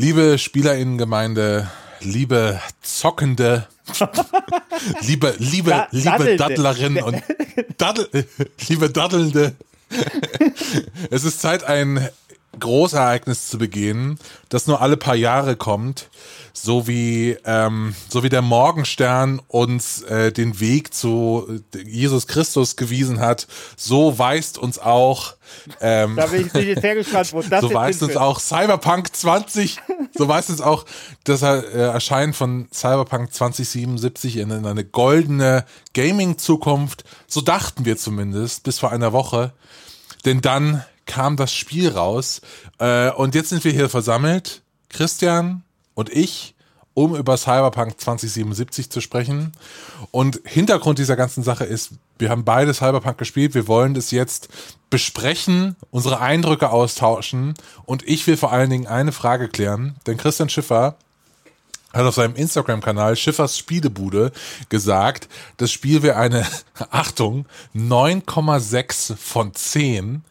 Liebe Spielerinnengemeinde, liebe Zockende, liebe, liebe, Da- liebe. Daddlerin und Daddel, liebe Daddelnde. es ist Zeit, ein Großereignis zu begehen, das nur alle paar Jahre kommt, so wie, ähm, so wie der Morgenstern uns äh, den Weg zu Jesus Christus gewiesen hat, so weist uns auch ähm, Da bin ich, jetzt sehr gespannt, wo das so weist uns auch Cyberpunk 20, so weist uns auch das äh, Erscheinen von Cyberpunk 2077 in, in eine goldene Gaming-Zukunft. So dachten wir zumindest bis vor einer Woche. Denn dann kam das Spiel raus. Äh, und jetzt sind wir hier versammelt, Christian und ich, um über Cyberpunk 2077 zu sprechen. Und Hintergrund dieser ganzen Sache ist, wir haben beide Cyberpunk gespielt, wir wollen das jetzt besprechen, unsere Eindrücke austauschen. Und ich will vor allen Dingen eine Frage klären, denn Christian Schiffer hat auf seinem Instagram-Kanal Schiffers Spielebude gesagt, das Spiel wäre eine, Achtung, 9,6 von 10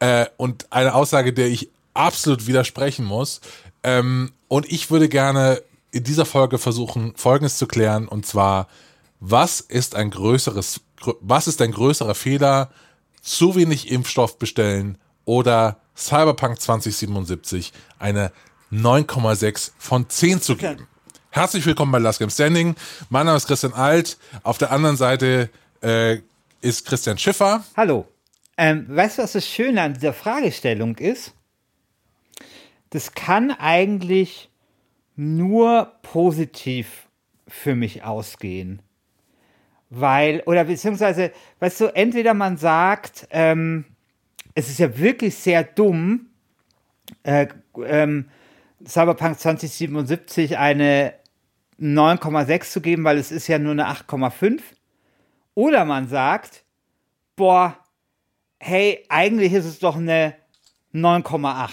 äh, und eine Aussage, der ich absolut widersprechen muss. Ähm, und ich würde gerne in dieser Folge versuchen, Folgendes zu klären, und zwar, was ist ein größeres, grö- was ist ein größerer Fehler? Zu wenig Impfstoff bestellen oder Cyberpunk 2077 eine 9,6 von 10 zu geben. Herzlich willkommen bei Last Game Standing. Mein Name ist Christian Alt. Auf der anderen Seite äh, ist Christian Schiffer. Hallo. Ähm, weißt du, was das Schöne an dieser Fragestellung ist? Das kann eigentlich nur positiv für mich ausgehen. Weil, oder beziehungsweise, weißt du, entweder man sagt, ähm, es ist ja wirklich sehr dumm, äh, ähm, Cyberpunk 2077 eine 9,6 zu geben, weil es ist ja nur eine 8,5. Oder man sagt, boah, hey, eigentlich ist es doch eine 9,8.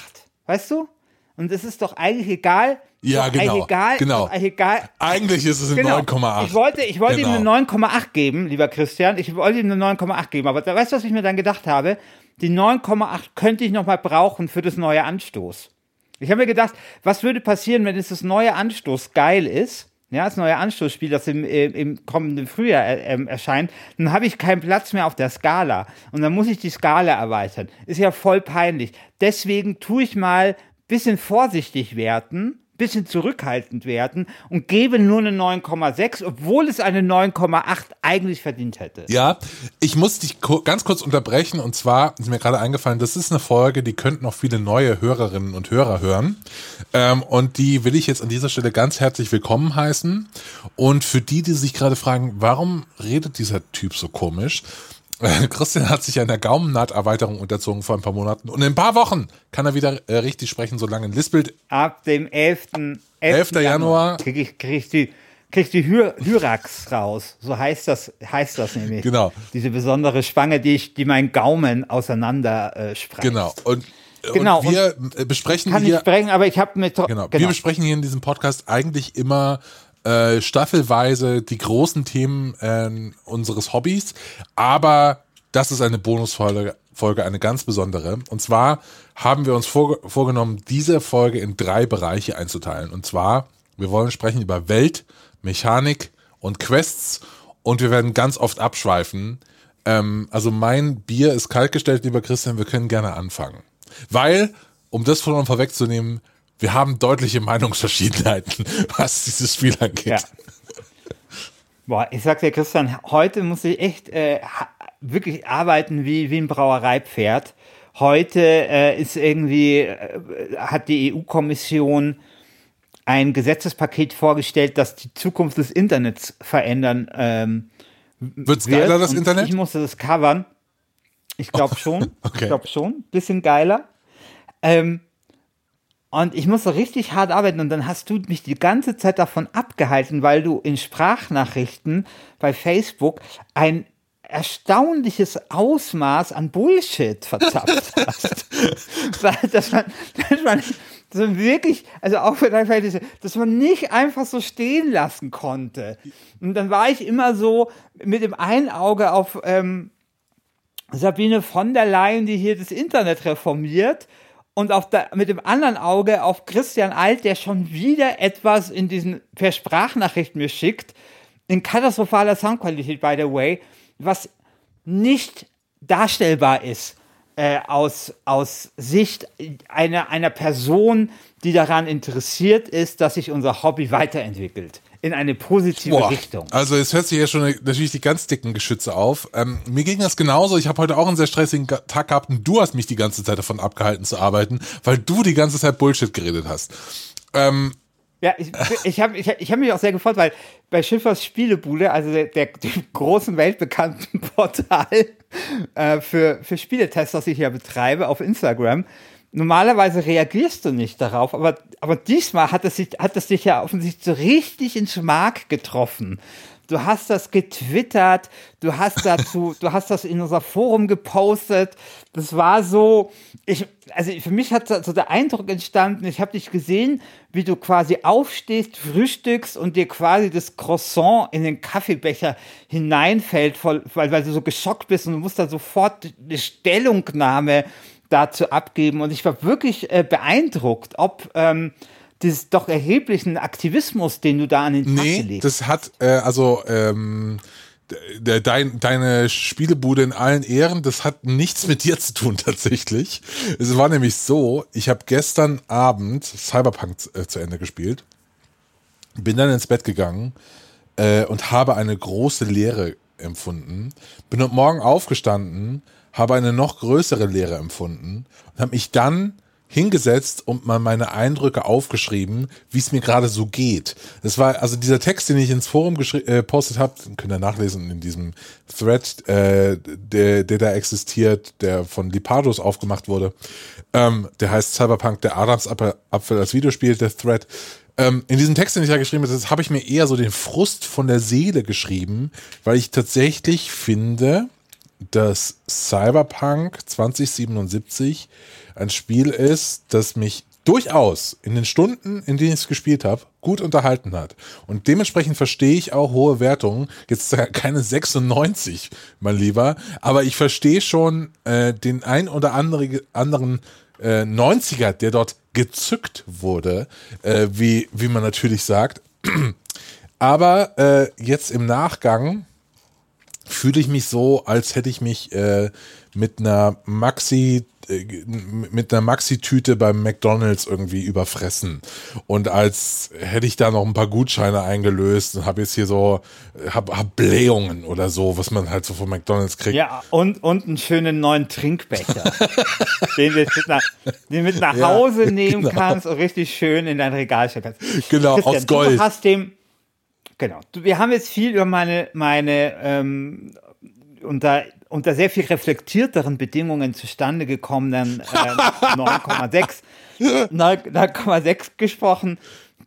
Weißt du? Und es ist doch eigentlich egal. Ja, genau, Eigentlich egal, genau. Egal. Eigentlich ist es eine Genau. 9,8. Ich wollte, ich wollte Genau. ihm eine 9,8 geben, lieber Christian. Ich wollte ihm eine 9,8 geben. Aber weißt du, was ich mir dann gedacht habe? Die 9,8 könnte ich noch mal brauchen für das neue Anstoß. Ich habe mir gedacht, was würde passieren, wenn es das neue Anstoß geil ist? Ja, das neue Anstoßspiel, das im, äh, im kommenden Frühjahr äh, ähm, erscheint, dann habe ich keinen Platz mehr auf der Skala. Und dann muss ich die Skala erweitern. Ist ja voll peinlich. Deswegen tue ich mal bisschen vorsichtig werden, bisschen zurückhaltend werden und gebe nur eine 9,6, obwohl es eine 9,8 eigentlich verdient hätte. Ja, ich muss dich ganz kurz unterbrechen und zwar ist mir gerade eingefallen, das ist eine Folge, die könnten noch viele neue Hörerinnen und Hörer hören ähm, und die will ich jetzt an dieser Stelle ganz herzlich willkommen heißen und für die, die sich gerade fragen, warum redet dieser Typ so komisch? Äh, Christian hat sich einer Gaumennaht-Erweiterung unterzogen vor ein paar Monaten und in ein paar Wochen kann er wieder äh, richtig sprechen, solange ein Lispelt. Ab dem 11. 11. Januar. kriege ich, krieg ich die, krieg ich die Hy Hyrax raus. So heißt das, heißt das nämlich. Genau. Diese besondere Spange, die, ich, die mein Gaumen auseinander äh, spreizt. Genau. Und, Genau, und wir äh, besprechen Kann hier ich sprechen, aber ich habe mir tro- Genau. Wir besprechen hier in diesem Podcast eigentlich immer äh, staffelweise die großen Themen äh, unseres Hobbys, aber das ist eine Bonusfolge, Folge, eine ganz besondere. Und zwar haben wir uns vor, vorgenommen, diese Folge in drei Bereiche einzuteilen. Und zwar, wir wollen sprechen über Welt, Mechanik und Quests und wir werden ganz oft abschweifen. Ähm, also mein Bier ist kaltgestellt, lieber Christian, wir können gerne anfangen. Weil, um das von uns vorwegzunehmen, wir haben deutliche Meinungsverschiedenheiten, was dieses Spiel angeht. Ja. Boah, ich sag dir, Christian, heute muss ich echt äh, wirklich arbeiten wie, wie ein Brauereipferd. Heute äh, ist irgendwie, äh, hat die EU-Kommission ein Gesetzespaket vorgestellt, das die Zukunft des Internets verändern ähm, Wird's wird. geiler, das Und Internet? Ich musste das covern. Ich glaube schon. Okay. Ich glaube schon. Bisschen geiler. Ähm, und ich musste richtig hart arbeiten und dann hast du mich die ganze Zeit davon abgehalten, weil du in Sprachnachrichten bei Facebook ein erstaunliches Ausmaß an Bullshit verzapft hast. dass, man, dass man so wirklich, also auch für dein Verhältnis, dass man nicht einfach so stehen lassen konnte. Und dann war ich immer so mit dem einen Auge auf ähm, Sabine von der Leyen, die hier das Internet reformiert und auf der, mit dem anderen Auge auf Christian Alt, der schon wieder etwas in diesen per Sprachnachricht mir schickt, in katastrophaler Soundqualität, by the way, was nicht darstellbar ist äh, aus, aus Sicht einer, einer Person, die daran interessiert ist, dass sich unser Hobby weiterentwickelt in eine positive Boah, Richtung. Also es hört sich ja schon natürlich die ganz dicken Geschütze auf. Ähm, mir ging das genauso. Ich habe heute auch einen sehr stressigen Tag gehabt und du hast mich die ganze Zeit davon abgehalten zu arbeiten, weil du die ganze Zeit Bullshit geredet hast. Ähm, ja, ich, ich habe ich, ich hab mich auch sehr gefreut, weil bei Schiffers Spielebude, also der, der großen weltbekannten Portal äh, für, für Spieletests, das ich ja betreibe auf Instagram, normalerweise reagierst du nicht darauf, aber, aber diesmal hat es, sich, hat es dich ja offensichtlich so richtig ins Mark getroffen. Du hast das getwittert, du hast dazu, du hast das in unser Forum gepostet. Das war so, ich, also für mich hat so der Eindruck entstanden, ich habe dich gesehen, wie du quasi aufstehst, frühstückst und dir quasi das Croissant in den Kaffeebecher hineinfällt, weil, weil du so geschockt bist und du musst da sofort eine Stellungnahme dazu abgeben. Und ich war wirklich äh, beeindruckt, ob ähm, dieses doch erheblichen Aktivismus, den du da an den Tag nee, gelegt das hat, äh, also, ähm, de, dein, deine Spielebude in allen Ehren, das hat nichts mit dir zu tun tatsächlich. Es war nämlich so, ich habe gestern Abend Cyberpunk äh, zu Ende gespielt, bin dann ins Bett gegangen äh, und habe eine große Leere empfunden. Bin heute Morgen aufgestanden, habe eine noch größere Leere empfunden und habe mich dann hingesetzt und mal meine Eindrücke aufgeschrieben, wie es mir gerade so geht. Das war also dieser Text, den ich ins Forum gepostet äh, habe, könnt ihr nachlesen in diesem Thread, äh, der, der da existiert, der von Lipados aufgemacht wurde. Ähm, der heißt Cyberpunk, der Adamsapfel als Videospiel, der Thread. Ähm, in diesem Text, den ich da geschrieben habe, habe ich mir eher so den Frust von der Seele geschrieben, weil ich tatsächlich finde, dass Cyberpunk 2077 ein Spiel ist, das mich durchaus in den Stunden, in denen ich es gespielt habe, gut unterhalten hat. Und dementsprechend verstehe ich auch hohe Wertungen. Jetzt keine 96, mein Lieber, aber ich verstehe schon äh, den ein oder andere, anderen äh, 90er, der dort gezückt wurde, äh, wie, wie man natürlich sagt. aber äh, jetzt im Nachgang fühle ich mich so, als hätte ich mich äh, mit einer Maxi äh, mit einer Maxi-Tüte beim McDonalds irgendwie überfressen. Und als hätte ich da noch ein paar Gutscheine eingelöst und habe jetzt hier so, hab, hab Blähungen oder so, was man halt so von McDonalds kriegt. Ja, und, und einen schönen neuen Trinkbecher, den du mit nach, den mit nach Hause ja, nehmen genau. kannst und richtig schön in dein Regal stellen kannst. Genau, Christian, aus Gold. Du hast dem, Genau. Wir haben jetzt viel über meine, meine ähm, unter, unter sehr viel reflektierteren Bedingungen zustande gekommenen äh, 9,6 9,6 gesprochen.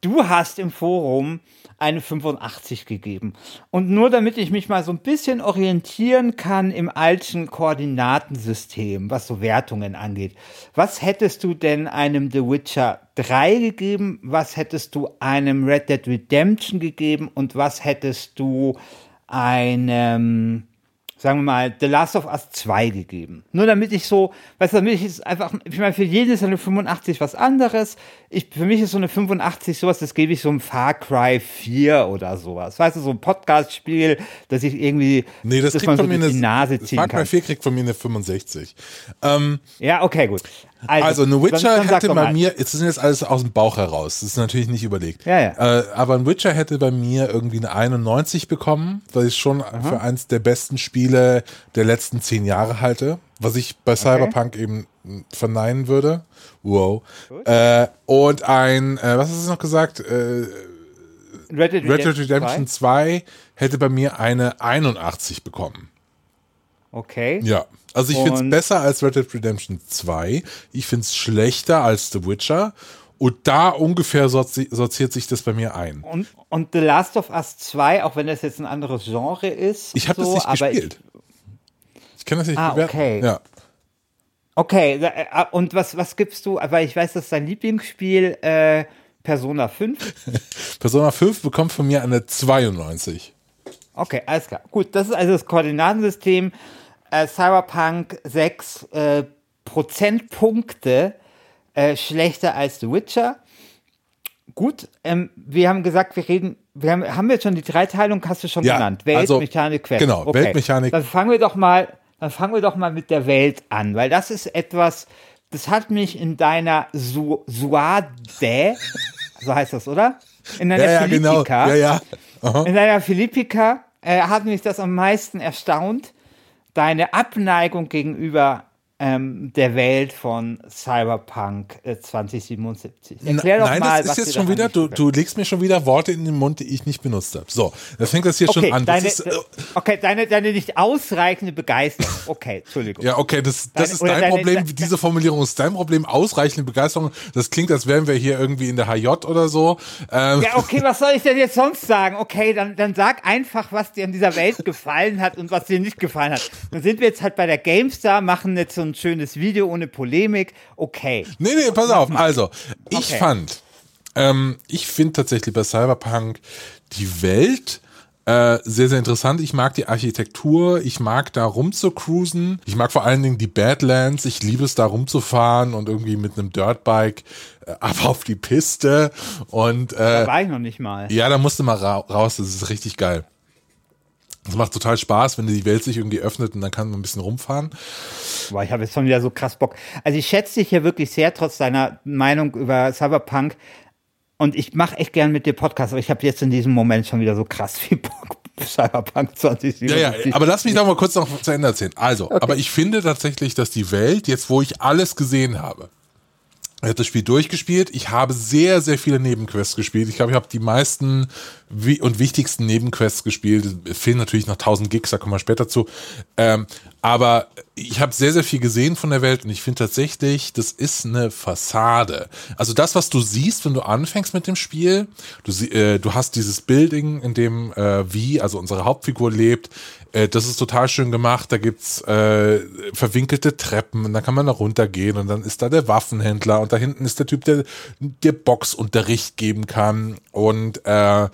Du hast im Forum eine 85 gegeben. Und nur damit ich mich mal so ein bisschen orientieren kann im alten Koordinatensystem, was so Wertungen angeht. Was hättest du denn einem The Witcher 3 gegeben? Was hättest du einem Red Dead Redemption gegeben? Und was hättest du einem sagen wir mal, The Last of Us 2 gegeben. Nur damit ich so, weißt du, damit ich es einfach, ich meine, für jeden ist eine 85 was anderes. Ich, für mich ist so eine 85 sowas, das gebe ich so einem Far Cry 4 oder sowas. Weißt du, so ein Podcast-Spiel, dass ich irgendwie, nee, das dass man so eine, die Nase ziehen Far Cry 4 kriegt von mir eine 65. Ähm, ja, okay, gut. Also, also ein Witcher dann, dann hätte bei mir, jetzt sind jetzt alles aus dem Bauch heraus, das ist natürlich nicht überlegt. Ja, ja. Äh, aber ein Witcher hätte bei mir irgendwie eine 91 bekommen, weil ich schon Aha. für eins der besten Spiele der letzten zehn Jahre halte, was ich bei Cyberpunk okay. eben verneinen würde. Wow. Äh, und ein, äh, was hast du noch gesagt? Äh, Red Dead Red Dead Redemption 2 hätte bei mir eine 81 bekommen. Okay. Ja. Also ich finde es besser als Red Dead Redemption 2. Ich finde es schlechter als The Witcher. Und da ungefähr sorti sortiert sich das bei mir ein. Und, und The Last of Us 2, auch wenn das jetzt ein anderes Genre ist. Ich habe so, das nicht gespielt. Ich, ich kann das nicht ah, bewerten. Okay. Ja. Okay, äh, äh, und was, was gibst du? Weil ich weiß, das ist dein Lieblingsspiel, äh, Persona 5. Persona 5 bekommt von mir eine 92. Okay, alles klar. Gut, das ist also das Koordinatensystem äh, Cyberpunk 6 äh, Prozentpunkte äh, schlechter als The Witcher. Gut, ähm, wir haben gesagt, wir reden, wir haben, haben wir jetzt schon die Dreiteilung, hast du schon Ja, genannt. Welt, also, Mechanik, Quest. genau, Weltmechanik. Dann fangen wir doch mal, dann fangen wir doch mal mit der Welt an, weil das ist etwas, das hat mich in deiner Su Suade, so heißt das, oder? In deiner Ja, ja, genau. Philippika, Ja, ja. Aha. in deiner Philippika äh, hat mich das am meisten erstaunt, deine Abneigung gegenüber ähm, der Welt von Cyberpunk äh, 2077. Erklär doch Nein, mal, das was ist jetzt dir schon wieder, du, du legst mir schon wieder Worte in den Mund, die ich nicht benutzt habe. So, das fängt das hier Okay, schon an. Deine, ist, äh, okay deine, deine nicht ausreichende Begeisterung. Okay, Entschuldigung. ja, okay, das, das Deine- ist dein deine- Problem. de- Diese Formulierung ist dein Problem. Ausreichende Begeisterung. Das klingt, als wären wir hier irgendwie in der HJ oder so. Ähm, Ja, okay, was soll ich denn jetzt sonst sagen? Okay, dann, dann sag einfach, was dir an dieser Welt gefallen hat und was dir nicht gefallen hat. Dann sind wir jetzt halt bei der GameStar, machen jetzt so ein schönes Video ohne Polemik. Okay. Nee, nee, pass auf. Also, ich Okay. fand, ähm, ich finde tatsächlich bei Cyberpunk die Welt äh, sehr, sehr interessant. Ich mag die Architektur, ich mag da rumzucruisen. Ich mag vor allen Dingen die Badlands. Ich liebe es da rumzufahren und irgendwie mit einem Dirtbike äh, ab auf die Piste. Und äh, Da war ich noch nicht mal. ja, da musst du mal ra raus. Das ist richtig geil. Das macht total Spaß, wenn die Welt sich irgendwie öffnet und dann kann man ein bisschen rumfahren. Boah, ich habe jetzt schon wieder so krass Bock. Also ich schätze dich hier wirklich sehr, trotz deiner Meinung über Cyberpunk. Und ich mache echt gern mit dir Podcast, aber ich habe jetzt in diesem Moment schon wieder so krass viel Bock. Cyberpunk Ja, 2077. ja, aber lass mich doch mal kurz noch zu Ende erzählen. Also, aber ich finde tatsächlich, dass die Welt, jetzt wo ich alles gesehen habe, ich habe das Spiel durchgespielt. Ich habe sehr, sehr viele Nebenquests gespielt. Ich glaube, ich habe die meisten und wichtigsten Nebenquests gespielt. Es fehlen natürlich noch 1000 Gigs, da kommen wir später zu. Ähm, aber ich habe sehr, sehr viel gesehen von der Welt und ich finde tatsächlich, das ist eine Fassade. Also das, was du siehst, wenn du anfängst mit dem Spiel, du, äh, du hast dieses Building, in dem äh, wie, also unsere Hauptfigur lebt, äh, das ist total schön gemacht. Da gibt's äh, verwinkelte Treppen und dann kann man da runtergehen und dann ist da der Waffenhändler und da hinten ist der Typ, der dir Boxunterricht geben kann und äh,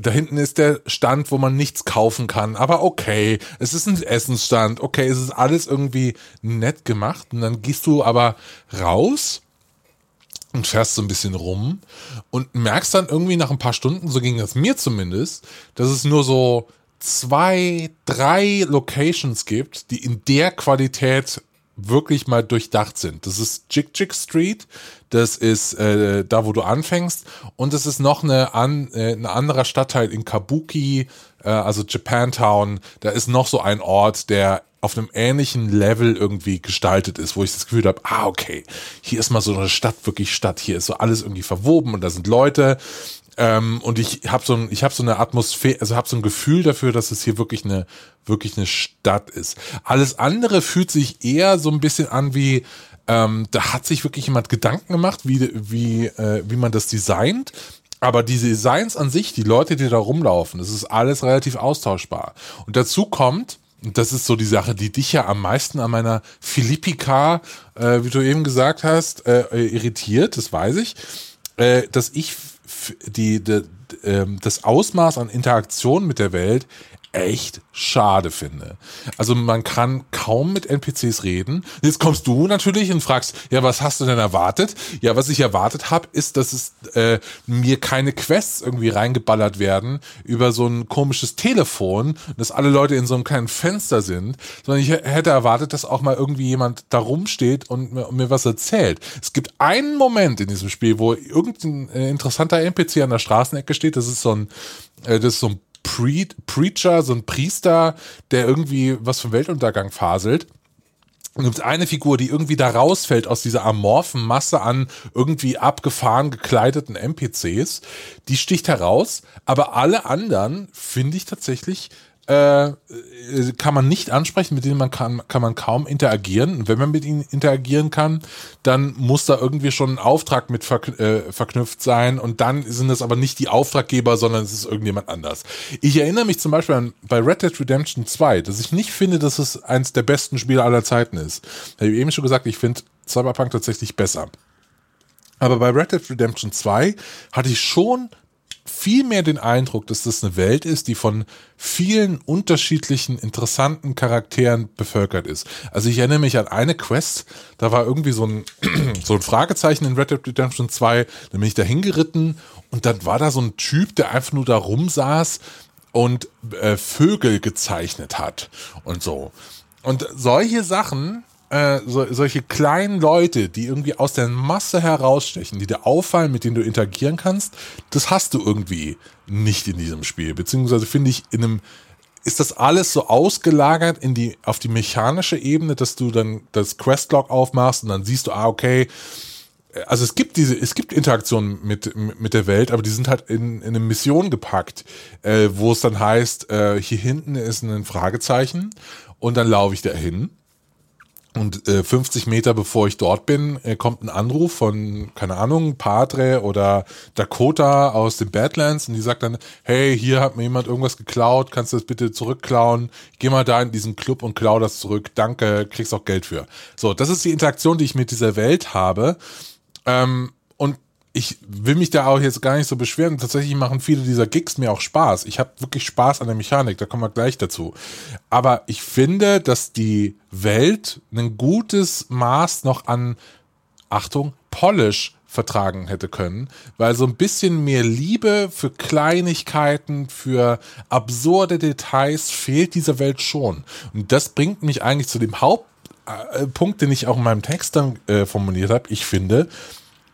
da hinten ist der Stand, wo man nichts kaufen kann, aber okay, es ist ein Essensstand, okay, es ist alles irgendwie nett gemacht und dann gehst du aber raus und fährst so ein bisschen rum und merkst dann irgendwie nach ein paar Stunden, so ging das mir zumindest, dass es nur so zwei, drei Locations gibt, die in der Qualität wirklich mal durchdacht sind. Das ist Chick Chick Street, das ist äh, da, wo du anfängst und es ist noch eine, an, äh, ein anderer Stadtteil in Kabuki, äh, also Japantown, da ist noch so ein Ort, der auf einem ähnlichen Level irgendwie gestaltet ist, wo ich das Gefühl habe, ah, okay, hier ist mal so eine Stadt, wirklich Stadt, hier ist so alles irgendwie verwoben und da sind Leute. Ähm, und ich habe so ein, ich habe so eine Atmosphäre, also habe so ein Gefühl dafür, dass es hier wirklich eine, wirklich eine Stadt ist. Alles andere fühlt sich eher so ein bisschen an wie, ähm, da hat sich wirklich jemand Gedanken gemacht, wie, wie, äh, wie man das designt. Aber die Designs an sich, die Leute, die da rumlaufen, das ist alles relativ austauschbar. Und dazu kommt, und das ist so die Sache, die dich ja am meisten an meiner Philippika, äh, wie du eben gesagt hast, äh, irritiert, das weiß ich, äh, dass ich f- die, die, ähm, das Ausmaß an Interaktion mit der Welt echt schade finde. Also man kann kaum mit NPCs reden. Jetzt kommst du natürlich und fragst, ja, was hast du denn erwartet? Ja, was ich erwartet habe, ist, dass es äh, mir keine Quests irgendwie reingeballert werden über so ein komisches Telefon, dass alle Leute in so einem kleinen Fenster sind, sondern ich hätte erwartet, dass auch mal irgendwie jemand da rumsteht und mir, und mir was erzählt. Es gibt einen Moment in diesem Spiel, wo irgendein äh, interessanter NPC an der Straßenecke steht. Das ist so ein, äh, das ist so ein Pre Preacher, so ein Priester, der irgendwie was vom Weltuntergang faselt. Und gibt eine Figur, die irgendwie da rausfällt aus dieser amorphen Masse an irgendwie abgefahren gekleideten NPCs. Die sticht heraus, aber alle anderen finde ich tatsächlich äh, äh, kann man nicht ansprechen, mit denen man kann, kann man kaum interagieren. Und wenn man mit ihnen interagieren kann, dann muss da irgendwie schon ein Auftrag mit verk äh, verknüpft sein. Und dann sind es aber nicht die Auftraggeber, sondern es ist irgendjemand anders. Ich erinnere mich zum Beispiel an bei Red Dead Redemption 2, dass ich nicht finde, dass es eins der besten Spiele aller Zeiten ist. Da habe ich eben schon gesagt, ich finde Cyberpunk tatsächlich besser. Aber bei Red Dead Redemption 2 hatte ich schon viel mehr den Eindruck, dass das eine Welt ist, die von vielen unterschiedlichen, interessanten Charakteren bevölkert ist. Also ich erinnere mich an eine Quest, da war irgendwie so ein, so ein Fragezeichen in Red Dead Redemption 2, da bin ich da hingeritten und dann war da so ein Typ, der einfach nur da rumsaß und äh, Vögel gezeichnet hat und so. Und solche Sachen, äh, so, solche kleinen Leute, die irgendwie aus der Masse herausstechen, die dir auffallen, mit denen du interagieren kannst, das hast du irgendwie nicht in diesem Spiel. Beziehungsweise finde ich in einem ist das alles so ausgelagert in die, auf die mechanische Ebene, dass du dann das Questlog aufmachst und dann siehst du, ah, okay, also es gibt diese, es gibt Interaktionen mit, mit der Welt, aber die sind halt in, in eine Mission gepackt, äh, wo es dann heißt, äh, hier hinten ist ein Fragezeichen und dann laufe ich da hin und äh, 50 Meter bevor ich dort bin, äh, kommt ein Anruf von, keine Ahnung, Padre oder Dakota aus den Badlands und die sagt dann, hey, hier hat mir jemand irgendwas geklaut, kannst du das bitte zurückklauen? Geh mal da in diesen Club und klau das zurück, danke, kriegst auch Geld für. So, das ist die Interaktion, die ich mit dieser Welt habe. Ähm, ich will mich da auch jetzt gar nicht so beschweren. Tatsächlich machen viele dieser Gigs mir auch Spaß. Ich habe wirklich Spaß an der Mechanik, da kommen wir gleich dazu. Aber ich finde, dass die Welt ein gutes Maß noch an, Achtung, Polish vertragen hätte können, weil so ein bisschen mehr Liebe für Kleinigkeiten, für absurde Details fehlt dieser Welt schon. Und das bringt mich eigentlich zu dem Hauptpunkt, den ich auch in meinem Text dann äh, formuliert habe. Ich finde,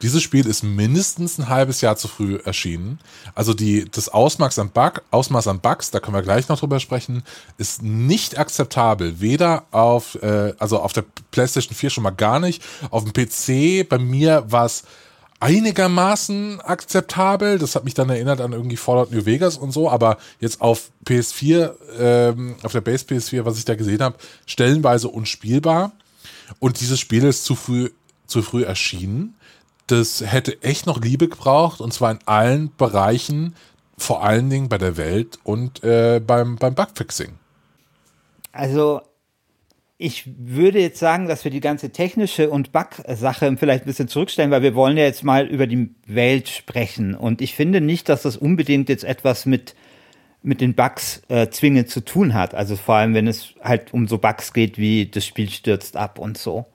dieses Spiel ist mindestens ein halbes Jahr zu früh erschienen. Also die, das Ausmaß an, Bug, Ausmaß an Bugs, da können wir gleich noch drüber sprechen, ist nicht akzeptabel. Weder auf, äh, also auf der PlayStation 4 schon mal gar nicht. Auf dem PC, bei mir war es einigermaßen akzeptabel. Das hat mich dann erinnert an irgendwie Fallout New Vegas und so, aber jetzt auf PS4, ähm, auf der Base PS4, was ich da gesehen habe, stellenweise unspielbar. Und dieses Spiel ist zu früh, zu früh erschienen das hätte echt noch Liebe gebraucht und zwar in allen Bereichen, vor allen Dingen bei der Welt und äh, beim, beim Bugfixing. Also ich würde jetzt sagen, dass wir die ganze technische und Bug-Sache vielleicht ein bisschen zurückstellen, weil wir wollen ja jetzt mal über die Welt sprechen. Und ich finde nicht, dass das unbedingt jetzt etwas mit, mit den Bugs äh, zwingend zu tun hat. Also vor allem, wenn es halt um so Bugs geht wie das Spiel stürzt ab und so.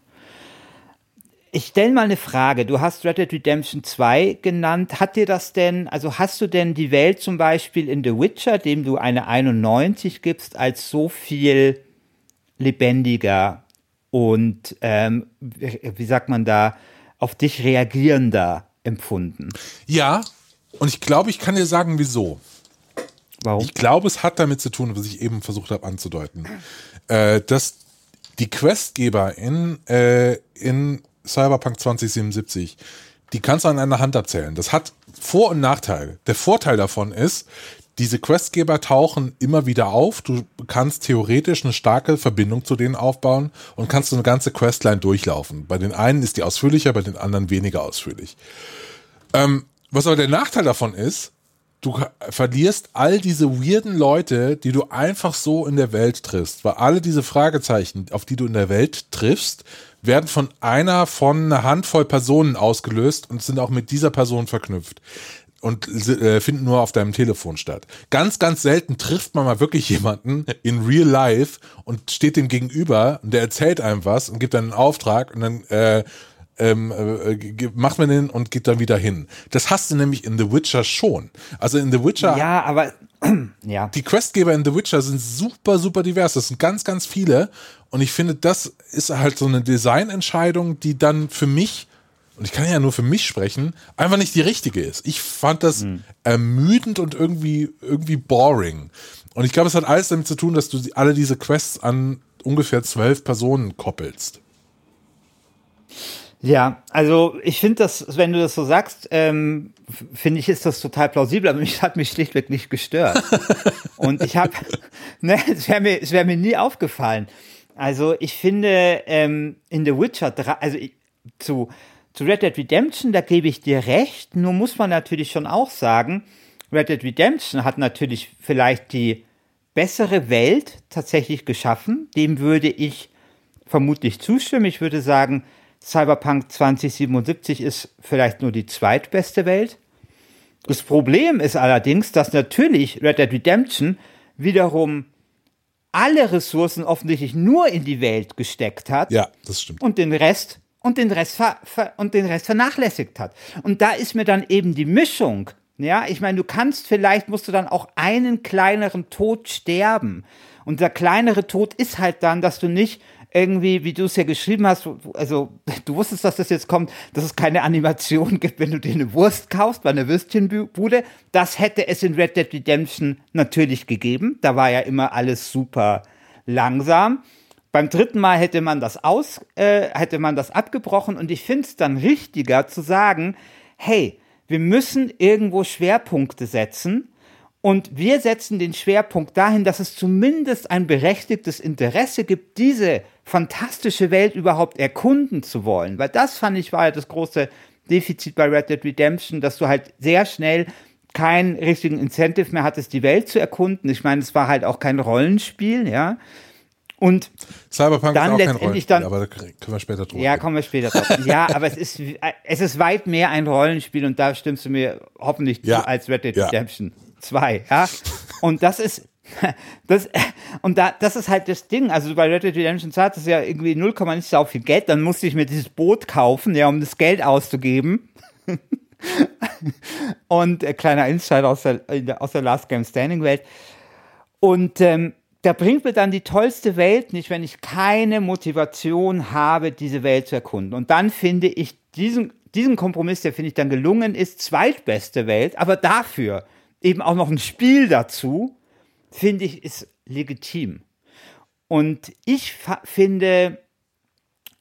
Ich stelle mal eine Frage. Du hast Red Dead Redemption 2 genannt. Hat dir das denn, also hast du denn die Welt zum Beispiel in The Witcher, dem du eine 91 gibst, als so viel lebendiger und, ähm, wie sagt man da, auf dich reagierender empfunden? Ja, und ich glaube, ich kann dir sagen, wieso. Warum? Ich glaube, es hat damit zu tun, was ich eben versucht habe anzudeuten, äh, dass die Questgeber in, äh, in Cyberpunk 2077, die kannst du an einer Hand abzählen. Das hat Vor- und Nachteile. Der Vorteil davon ist, diese Questgeber tauchen immer wieder auf. Du kannst theoretisch eine starke Verbindung zu denen aufbauen und kannst so eine ganze Questline durchlaufen. Bei den einen ist die ausführlicher, bei den anderen weniger ausführlich. Ähm, was aber der Nachteil davon ist, du verlierst all diese weirden Leute, die du einfach so in der Welt triffst. Weil alle diese Fragezeichen, auf die du in der Welt triffst, werden von einer von einer Handvoll Personen ausgelöst und sind auch mit dieser Person verknüpft und äh, finden nur auf deinem Telefon statt. Ganz, ganz selten trifft man mal wirklich jemanden in real life und steht dem gegenüber und der erzählt einem was und gibt dann einen Auftrag und dann äh, ähm, äh, macht man den und geht dann wieder hin. Das hast du nämlich in The Witcher schon. Also in The Witcher. Ja, aber ja. Die Questgeber in The Witcher sind super, super divers. Das sind ganz, ganz viele. Und ich finde, das ist halt so eine Designentscheidung, die dann für mich, und ich kann ja nur für mich sprechen, einfach nicht die richtige ist. Ich fand das mhm. ermüdend und irgendwie, irgendwie boring. Und ich glaube, es hat alles damit zu tun, dass du alle diese Quests an ungefähr zwölf Personen koppelst. Ja, also ich finde das, wenn du das so sagst, ähm, finde ich, ist das total plausibel, aber mich hat mich schlichtweg nicht gestört. Und ich habe, ne, es wäre mir, es wäre mir nie aufgefallen. Also ich finde ähm, in The Witcher 3, also ich, zu, zu Red Dead Redemption, da gebe ich dir recht, nur muss man natürlich schon auch sagen, Red Dead Redemption hat natürlich vielleicht die bessere Welt tatsächlich geschaffen. Dem würde ich vermutlich zustimmen. Ich würde sagen, Cyberpunk 2077 ist vielleicht nur die zweitbeste Welt. Das Problem ist allerdings, dass natürlich Red Dead Redemption wiederum alle Ressourcen offensichtlich nur in die Welt gesteckt hat. Ja, das stimmt. Und den Rest und den Rest ver, ver, und den Rest vernachlässigt hat. Und da ist mir dann eben die Mischung. Ja, ich meine, du kannst vielleicht musst du dann auch einen kleineren Tod sterben. Und der kleinere Tod ist halt dann, dass du nicht irgendwie, wie du es ja geschrieben hast, also du wusstest, dass das jetzt kommt, dass es keine Animation gibt, wenn du dir eine Wurst kaufst bei einer Würstchenbude. Das hätte es in Red Dead Redemption natürlich gegeben. Da war ja immer alles super langsam. Beim dritten Mal hätte man das aus, äh, hätte man das abgebrochen und ich finde es dann richtiger zu sagen, hey, wir müssen irgendwo Schwerpunkte setzen und wir setzen den Schwerpunkt dahin, dass es zumindest ein berechtigtes Interesse gibt, diese fantastische Welt überhaupt erkunden zu wollen. Weil das fand ich war ja das große Defizit bei Red Dead Redemption, dass du halt sehr schnell keinen richtigen Incentive mehr hattest, die Welt zu erkunden. Ich meine, es war halt auch kein Rollenspiel, ja. Und Cyberpunk dann ist auch kein letztendlich Rollenspiel, dann, aber da können wir später drüber ja, kommen wir später drauf. ja, aber es ist, es ist weit mehr ein Rollenspiel und da stimmst du mir hoffentlich Ja. zu als Red Dead Ja. Redemption 2, ja. Und das ist, das, und da, das ist halt das Ding. Also bei Red Dead Redemption 2 hat es ja irgendwie 0, nicht so viel Geld. Dann musste ich mir dieses Boot kaufen, ja, um das Geld auszugeben. und äh, kleiner Insider aus der- aus der Last Game Standing Welt. Und ähm, da bringt mir dann die tollste Welt nicht, wenn ich keine Motivation habe, diese Welt zu erkunden. Und dann finde ich diesen, diesen Kompromiss, der finde ich dann gelungen ist, zweitbeste Welt, aber dafür eben auch noch ein Spiel dazu, finde ich, ist legitim. Und ich finde,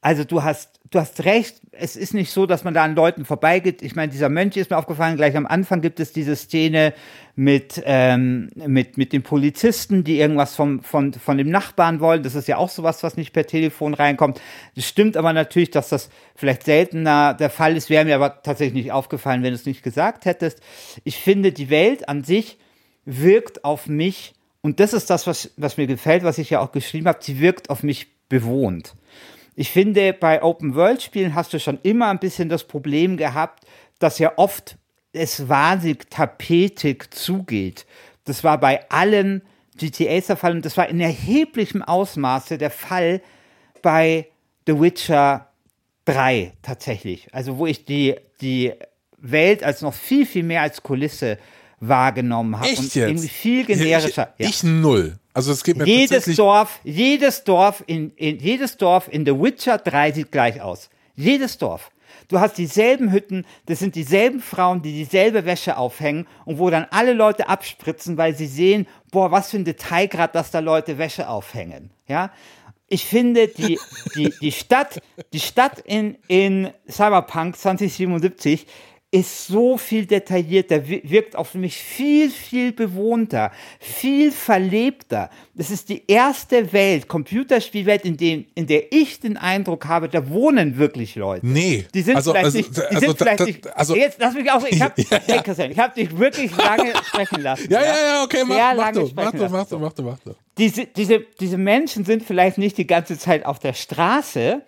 also du hast, du hast recht, es ist nicht so, dass man da an Leuten vorbeigeht. Ich meine, dieser Mönch ist mir aufgefallen, gleich am Anfang gibt es diese Szene mit, ähm, mit, mit den Polizisten, die irgendwas vom, von, von dem Nachbarn wollen. Das ist ja auch sowas, was nicht per Telefon reinkommt. Das stimmt aber natürlich, dass das vielleicht seltener der Fall ist. Wäre mir aber tatsächlich nicht aufgefallen, wenn du es nicht gesagt hättest. Ich finde, die Welt an sich wirkt auf mich, und das ist das, was, was mir gefällt, was ich ja auch geschrieben habe, sie wirkt auf mich bewohnt. Ich finde, bei Open-World-Spielen hast du schon immer ein bisschen das Problem gehabt, dass ja oft es wahnsinnig tapetig zugeht. Das war bei allen GTAs der Fall und das war in erheblichem Ausmaße der Fall bei The Witcher 3 tatsächlich. Also wo ich die, die Welt als noch viel, viel mehr als Kulisse wahrgenommen habe. Echt und jetzt? irgendwie viel generischer. Ich, ich null. Also es geht mir Jedes Dorf, jedes Dorf in, in, jedes Dorf in The Witcher 3 sieht gleich aus. Jedes Dorf. Du hast dieselben Hütten, das sind dieselben Frauen, die dieselbe Wäsche aufhängen und wo dann alle Leute abspritzen, weil sie sehen, boah, was für ein Detailgrad, dass da Leute Wäsche aufhängen. Ja? Ich finde, die, die, die Stadt, die Stadt in, in Cyberpunk 2077 ist so viel detaillierter, wi- wirkt auf mich viel, viel bewohnter, viel verlebter. Das ist die erste Welt, Computerspielwelt, in, dem, in der ich den Eindruck habe, da wohnen wirklich Leute. Nee. Die sind Also- vielleicht also- nicht, die also sind da- vielleicht da- nicht, also- jetzt lass mich auch, ich hab, Ja, ja. hey Christian, ich hab dich wirklich lange sprechen lassen. Ja, ja, ja, okay, mach, Sehr mach du, mach du, mach du, mach du, mach du. diese, diese, diese Menschen sind vielleicht nicht die ganze Zeit auf der Straße,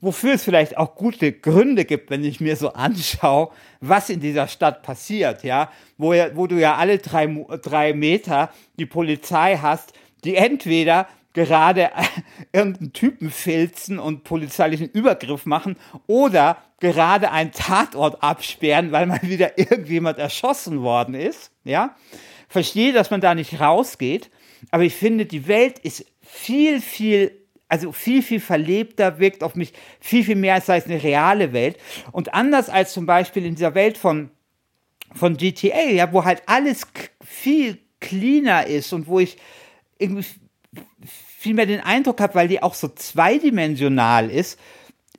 wofür es vielleicht auch gute Gründe gibt, wenn ich mir so anschaue, was in dieser Stadt passiert, ja, wo, wo du ja alle drei, drei Meter die Polizei hast, die entweder gerade irgendeinen Typen filzen und polizeilichen Übergriff machen oder gerade einen Tatort absperren, weil mal wieder irgendjemand erschossen worden ist, ja. Verstehe, dass man da nicht rausgeht, aber ich finde, die Welt ist viel, viel, also viel, viel verlebter, wirkt auf mich viel, viel mehr als sei es eine reale Welt. Und anders als zum Beispiel in dieser Welt von, von GTA, ja, wo halt alles viel cleaner ist und wo ich irgendwie viel mehr den Eindruck habe, weil die auch so zweidimensional ist,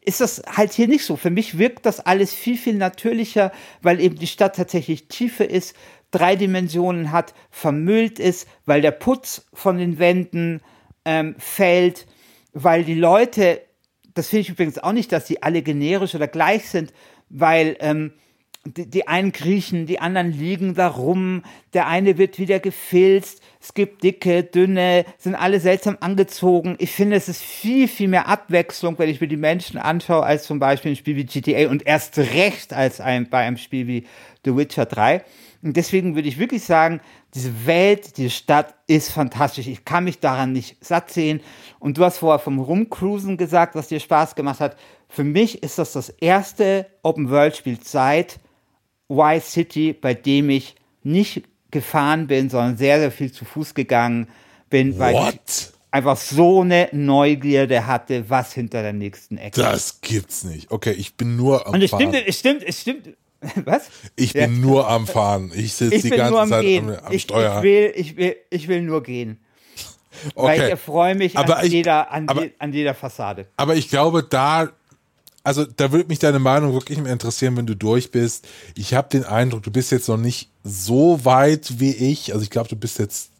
ist das halt hier nicht so. Für mich wirkt das alles viel, viel natürlicher, weil eben die Stadt tatsächlich Tiefe ist, drei Dimensionen hat, vermüllt ist, weil der Putz von den Wänden ähm, fällt, weil die Leute, das finde ich übrigens auch nicht, dass sie alle generisch oder gleich sind, weil ähm, die, die einen kriechen, die anderen liegen da rum, der eine wird wieder gefilzt, es gibt dicke, dünne, sind alle seltsam angezogen. Ich finde, es ist viel, viel mehr Abwechslung, wenn ich mir die Menschen anschaue, als zum Beispiel ein Spiel wie GTA und erst recht als ein, bei einem Spiel wie The Witcher 3. Und deswegen würde ich wirklich sagen, diese Welt, diese Stadt ist fantastisch. Ich kann mich daran nicht satt sehen. Und du hast vorher vom Rumcruisen gesagt, was dir Spaß gemacht hat. Für mich ist das das erste Open-World-Spiel seit Y-City, bei dem ich nicht gefahren bin, sondern sehr, sehr viel zu Fuß gegangen bin, weil What? ich einfach so eine Neugierde hatte, was hinter der nächsten Ecke Das gibt's nicht. Okay, ich bin nur am Und es Fahren. stimmt, es stimmt, es stimmt. Was? ich Ja. bin nur am Fahren. Ich sitze die ganze Zeit Gehen. am, am ich, Steuer. ich, will, ich, will, ich will nur gehen. Weil ich okay. erfreue mich Aber an, ich- jeder, an, aber- je, an jeder Fassade. Aber ich glaube, da, also da würde mich deine Meinung wirklich mehr interessieren, wenn du durch bist. Ich habe den Eindruck, du bist jetzt noch nicht so weit wie ich. Also ich glaube, du bist jetzt,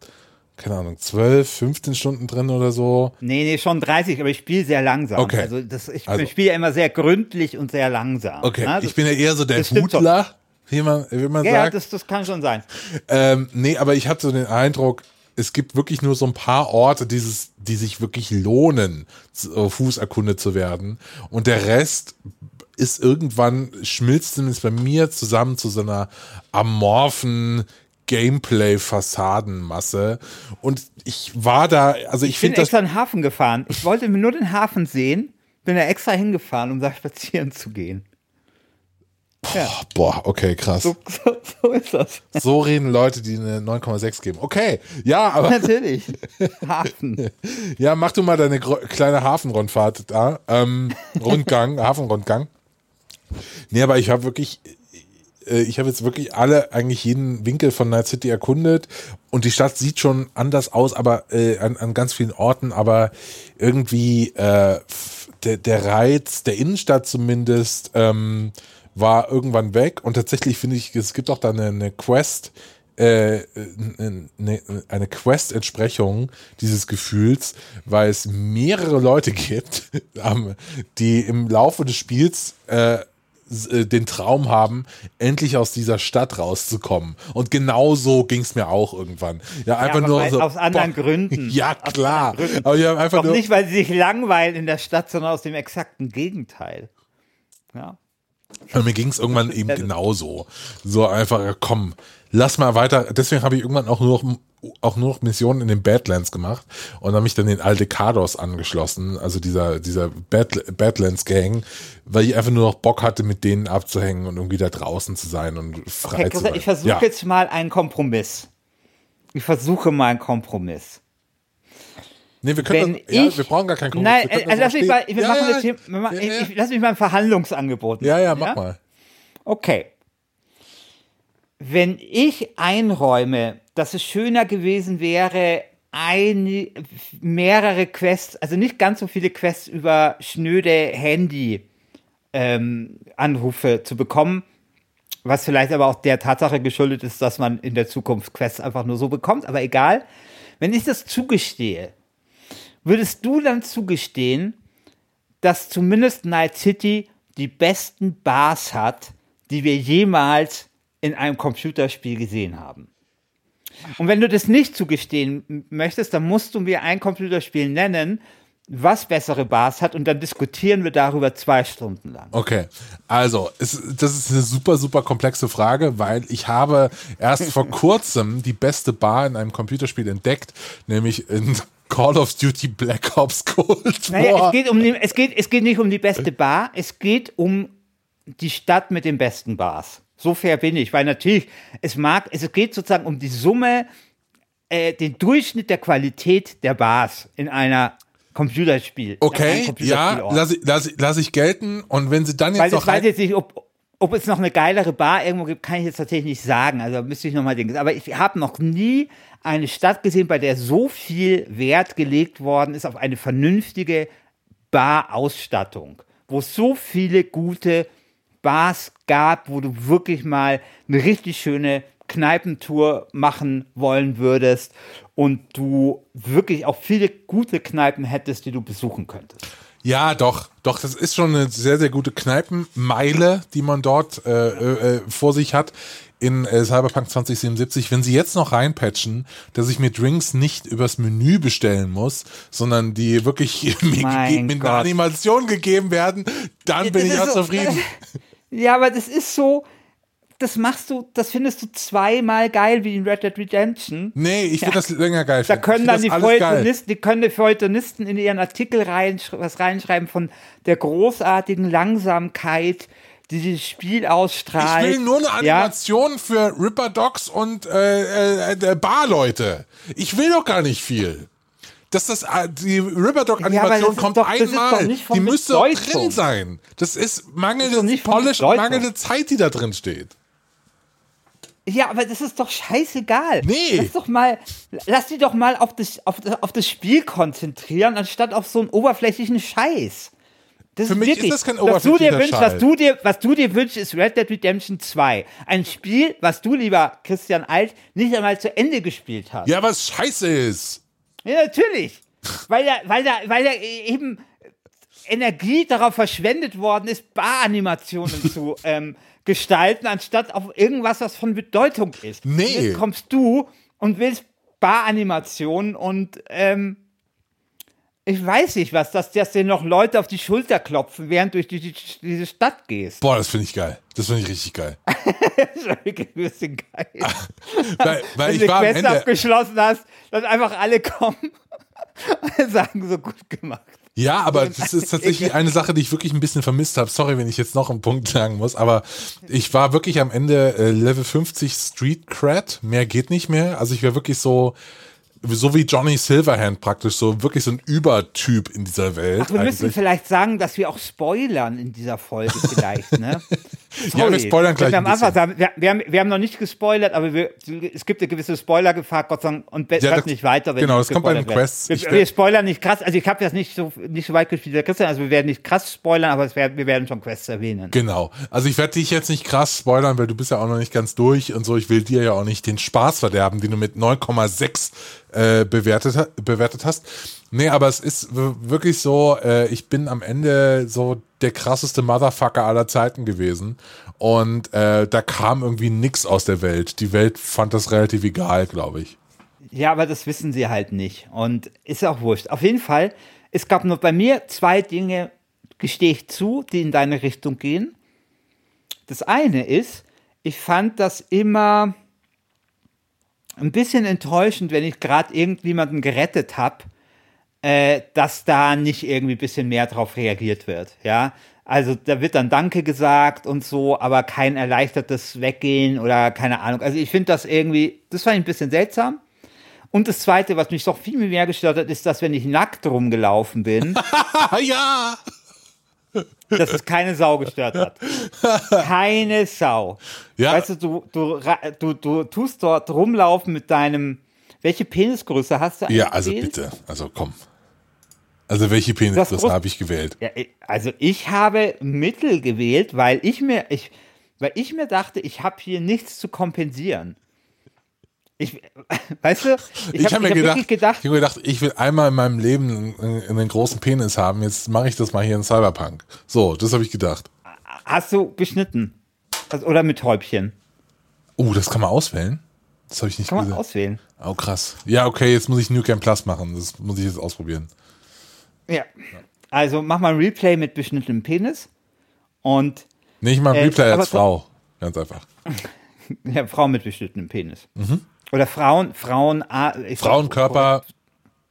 keine Ahnung, 12, 15 Stunden drin oder so. Nee, nee, schon 30, aber ich spiele sehr langsam. Okay. Also, das, ich Also- spiele ja immer sehr gründlich und sehr langsam. Okay, ne? ich bin ja eher so der Hutler, wie man, wie man ja, ja, sagt. das, das kann schon sein. Ähm, nee, aber ich hatte so den Eindruck, es gibt wirklich nur so ein paar Orte, dieses, die sich wirklich lohnen, äh, Fuß erkundet zu werden. Und der Rest ist irgendwann, schmilzt zumindest bei mir zusammen zu so einer amorphen Gameplay-Fassadenmasse. Und ich war da, also ich, Ich bin finde das. extra in den Hafen gefahren. Ich wollte mir nur den Hafen sehen, bin da extra hingefahren, um da spazieren zu gehen. Ja, Boah, okay, krass. so, so, so ist das. So reden Leute, die eine 9,6 geben. Okay, ja, aber Natürlich. Hafen. Ja, mach du mal deine kleine Hafenrundfahrt da. Ähm, Rundgang, Hafenrundgang. Nee, aber ich habe wirklich, ich habe jetzt wirklich alle, eigentlich jeden Winkel von Night City erkundet. Und die Stadt sieht schon anders aus, aber äh, an, an ganz vielen Orten, aber irgendwie äh, der, der Reiz der Innenstadt zumindest ähm, war irgendwann weg. Und tatsächlich finde ich, es gibt auch da eine, eine Quest, äh, eine, eine Quest-Entsprechung dieses Gefühls, weil es mehrere Leute gibt, ähm, die im Laufe des Spiels äh, äh, den Traum haben, endlich aus dieser Stadt rauszukommen. Und genau so ging es mir auch irgendwann. Ja, einfach aber nur so. aus anderen boah, Gründen. Ja, klar. Gründen. Aber ich habe einfach Auch nur. nicht, weil sie sich langweilen in der Stadt, sondern aus dem exakten Gegenteil. Ja. Und mir ging es irgendwann eben genauso. So einfach, komm, lass mal weiter. Deswegen habe ich irgendwann auch nur noch, auch nur noch Missionen in den Badlands gemacht und habe mich dann den Aldecados angeschlossen, also dieser, dieser Bad, Badlands Gang, weil ich einfach nur noch Bock hatte, mit denen abzuhängen und irgendwie da draußen zu sein und frei Herr zu sein. ich versuche ja. jetzt mal einen Kompromiss. Ich versuche mal einen Kompromiss. Nee, wir können das, ja, ich, wir brauchen gar keinen Kompromiss. Nein, können also lass mich mal, wir ja, machen ja, das hier, ja, ja. Ich, lass mich mal ein Verhandlungsangebot ja, machen, ja, mach mal. Okay. Wenn ich einräume, dass es schöner gewesen wäre, eine, mehrere Quests, also nicht ganz so viele Quests über schnöde Handy-Anrufe zu bekommen, was vielleicht aber auch der Tatsache geschuldet ist, dass man in der Zukunft Quests einfach nur so bekommt, aber egal. Wenn ich das zugestehe, würdest du dann zugestehen, dass zumindest Night City die besten Bars hat, die wir jemals in einem Computerspiel gesehen haben. Und wenn du das nicht zugestehen möchtest, dann musst du mir ein Computerspiel nennen, was bessere Bars hat und dann diskutieren wir darüber zwei Stunden lang. Okay, also es, das ist eine super, super komplexe Frage, weil ich habe erst vor kurzem die beste Bar in einem Computerspiel entdeckt, nämlich in Call of Duty Black Ops Cold Naja, War. es geht, um die, es, geht, es geht nicht um die beste Bar, es geht um die Stadt mit den besten Bars. So fair bin ich, weil natürlich, es mag, es geht sozusagen um die Summe, äh, den Durchschnitt der Qualität der Bars in einer Computerspiel. okay, ja, Computerspielort. lass ich, lass, ich- lass ich gelten. Und wenn sie dann jetzt Weil ich noch weiß rein, jetzt nicht, ob, ob es noch eine geilere Bar irgendwo gibt, kann ich jetzt tatsächlich nicht sagen. Also müsste ich nochmal denken. Aber ich habe noch nie eine Stadt gesehen, bei der so viel Wert gelegt worden ist auf eine vernünftige Barausstattung, wo es so viele gute Bars gab, wo du wirklich mal eine richtig schöne Kneipentour machen wollen würdest und du wirklich auch viele gute Kneipen hättest, die du besuchen könntest. Ja, doch, doch, das ist schon eine sehr, sehr gute Kneipenmeile, die man dort äh, äh, vor sich hat in äh, Cyberpunk 2077, wenn sie jetzt noch reinpatchen, dass ich mir Drinks nicht übers Menü bestellen muss, sondern die wirklich Mein mit Gott. einer Animation gegeben werden, dann bin Das ich auch so- zufrieden. Ja, aber das ist so, das machst du, das findest du zweimal geil wie in Red Dead Redemption. Nee, ich finde das länger geil. Da können dann die Feuilletonisten die können die Feuilletonisten in ihren Artikel rein, was reinschreiben von der großartigen Langsamkeit, die dieses Spiel ausstrahlt. Ich will nur eine Ja, Animation für Ripper Dogs und äh, äh, Barleute. Ich will doch gar nicht viel. Dass das äh, die Ripper Dog Ja, kommt doch- einmal. Die müsste drin sein. Das ist mangelnde Polish mangelnde Zeit, die da drin steht. Ja, aber das ist doch scheißegal. Nee. Lass doch mal, lass die doch mal auf das, auf, auf das Spiel konzentrieren, anstatt auf so einen oberflächlichen Scheiß. Das Für mich ist das kein was du dir wünschst, Scheiß. was du dir, was du dir wünschst, ist Red Dead Redemption 2. Ein Spiel, was du, lieber Christian Alt, nicht einmal zu Ende gespielt hast. Ja, was scheiße ist. Ja, natürlich. Weil da, weil da, weil da eben Energie darauf verschwendet worden ist, Baranimationen zu ähm, gestalten, anstatt auf irgendwas, was von Bedeutung ist. Nee. Jetzt kommst du und willst Baranimationen und ähm, ich weiß nicht was, dass, dass dir noch Leute auf die Schulter klopfen, während du durch die, die, diese Stadt gehst. Boah, das finde ich geil. Das finde ich richtig geil. Das ist wirklich ein bisschen geil. Weil, weil Wenn ich du am Quest abgeschlossen hast, dass einfach alle kommen und sagen, so gut gemacht. Ja, aber das ist tatsächlich eine Sache, die ich wirklich ein bisschen vermisst habe. Sorry, wenn ich jetzt noch einen Punkt sagen muss, aber ich war wirklich am Ende äh, Level 50 Street Cred. Mehr geht nicht mehr. Also ich war wirklich so, so wie Johnny Silverhand praktisch, so wirklich so ein Übertyp in dieser Welt. Ach, wir müssen eigentlich. vielleicht sagen, dass wir auch spoilern in dieser Folge vielleicht, ne? Ja, wir spoilern gleich Wir ein haben, sagen, wir, wir, haben, wir haben noch nicht gespoilert, aber wir, es gibt eine gewisse Spoilergefahr, Gott sei Dank, und Ja, das- nicht weiter, wenn genau, das kommt bei den. Quests. Wir, wir spoilern nicht krass, also ich habe das nicht so, nicht so weit gespielt wie Christian, also wir werden nicht krass spoilern, aber es werden, wir werden schon Quests erwähnen. Genau. Also ich werde dich jetzt nicht krass spoilern, weil du bist ja auch noch nicht ganz durch und so. Ich will dir ja auch nicht den Spaß verderben, den du mit 9,6 äh, bewertet, bewertet hast. Nee, aber es ist wirklich so, äh, ich bin am Ende so der krasseste Motherfucker aller Zeiten gewesen. Und äh, da kam irgendwie nix aus der Welt. Die Welt fand das relativ egal, glaube ich. Ja, aber das wissen sie halt nicht. Und ist auch wurscht. Auf jeden Fall, es gab nur bei mir zwei Dinge, gestehe ich zu, die in deine Richtung gehen. Das eine ist, ich fand das immer ein bisschen enttäuschend, wenn ich gerade irgendjemanden gerettet habe, äh, dass da nicht irgendwie ein bisschen mehr drauf reagiert wird. Ja, also da wird dann Danke gesagt und so, aber kein erleichtertes Weggehen oder keine Ahnung. Also ich finde das irgendwie, das fand ich ein bisschen seltsam. Und das Zweite, was mich doch viel mehr gestört hat, ist, dass wenn ich nackt rumgelaufen bin, ja! dass es keine Sau gestört hat. Keine Sau. Ja. Weißt du, du, du, du, du tust dort rumlaufen mit deinem. Welche Penisgröße hast du eigentlich Ja, also gewählt? bitte. Also komm. Also welche Das Penisgröße habe ich gewählt? Ja, ich- also ich habe Mittel gewählt, weil ich mir, ich, weil ich mir dachte, ich habe hier nichts zu kompensieren. Ich, weißt du, Ich, hab- habe mir hab gedacht, wirklich gedacht, ich habe gedacht, ich will einmal in meinem Leben einen, einen großen Penis haben. Jetzt mache ich das mal hier in Cyberpunk. So, das habe ich gedacht. hast du beschnitten? Also, oder mit Häubchen? Oh, das kann man auswählen. Das habe ich nicht Kann man gesehen. auswählen. Oh, krass. Ja, okay, jetzt muss ich New Camp Plus machen. Das muss ich jetzt ausprobieren. Ja. Also mach mal ein Replay mit beschnittenem Penis und Nee, ich mache Äh, Replay aber als Frau. Ganz einfach. ja, Frau mit beschnittenem Penis. Oder Frauen, Frauen, ah, Frauenkörper.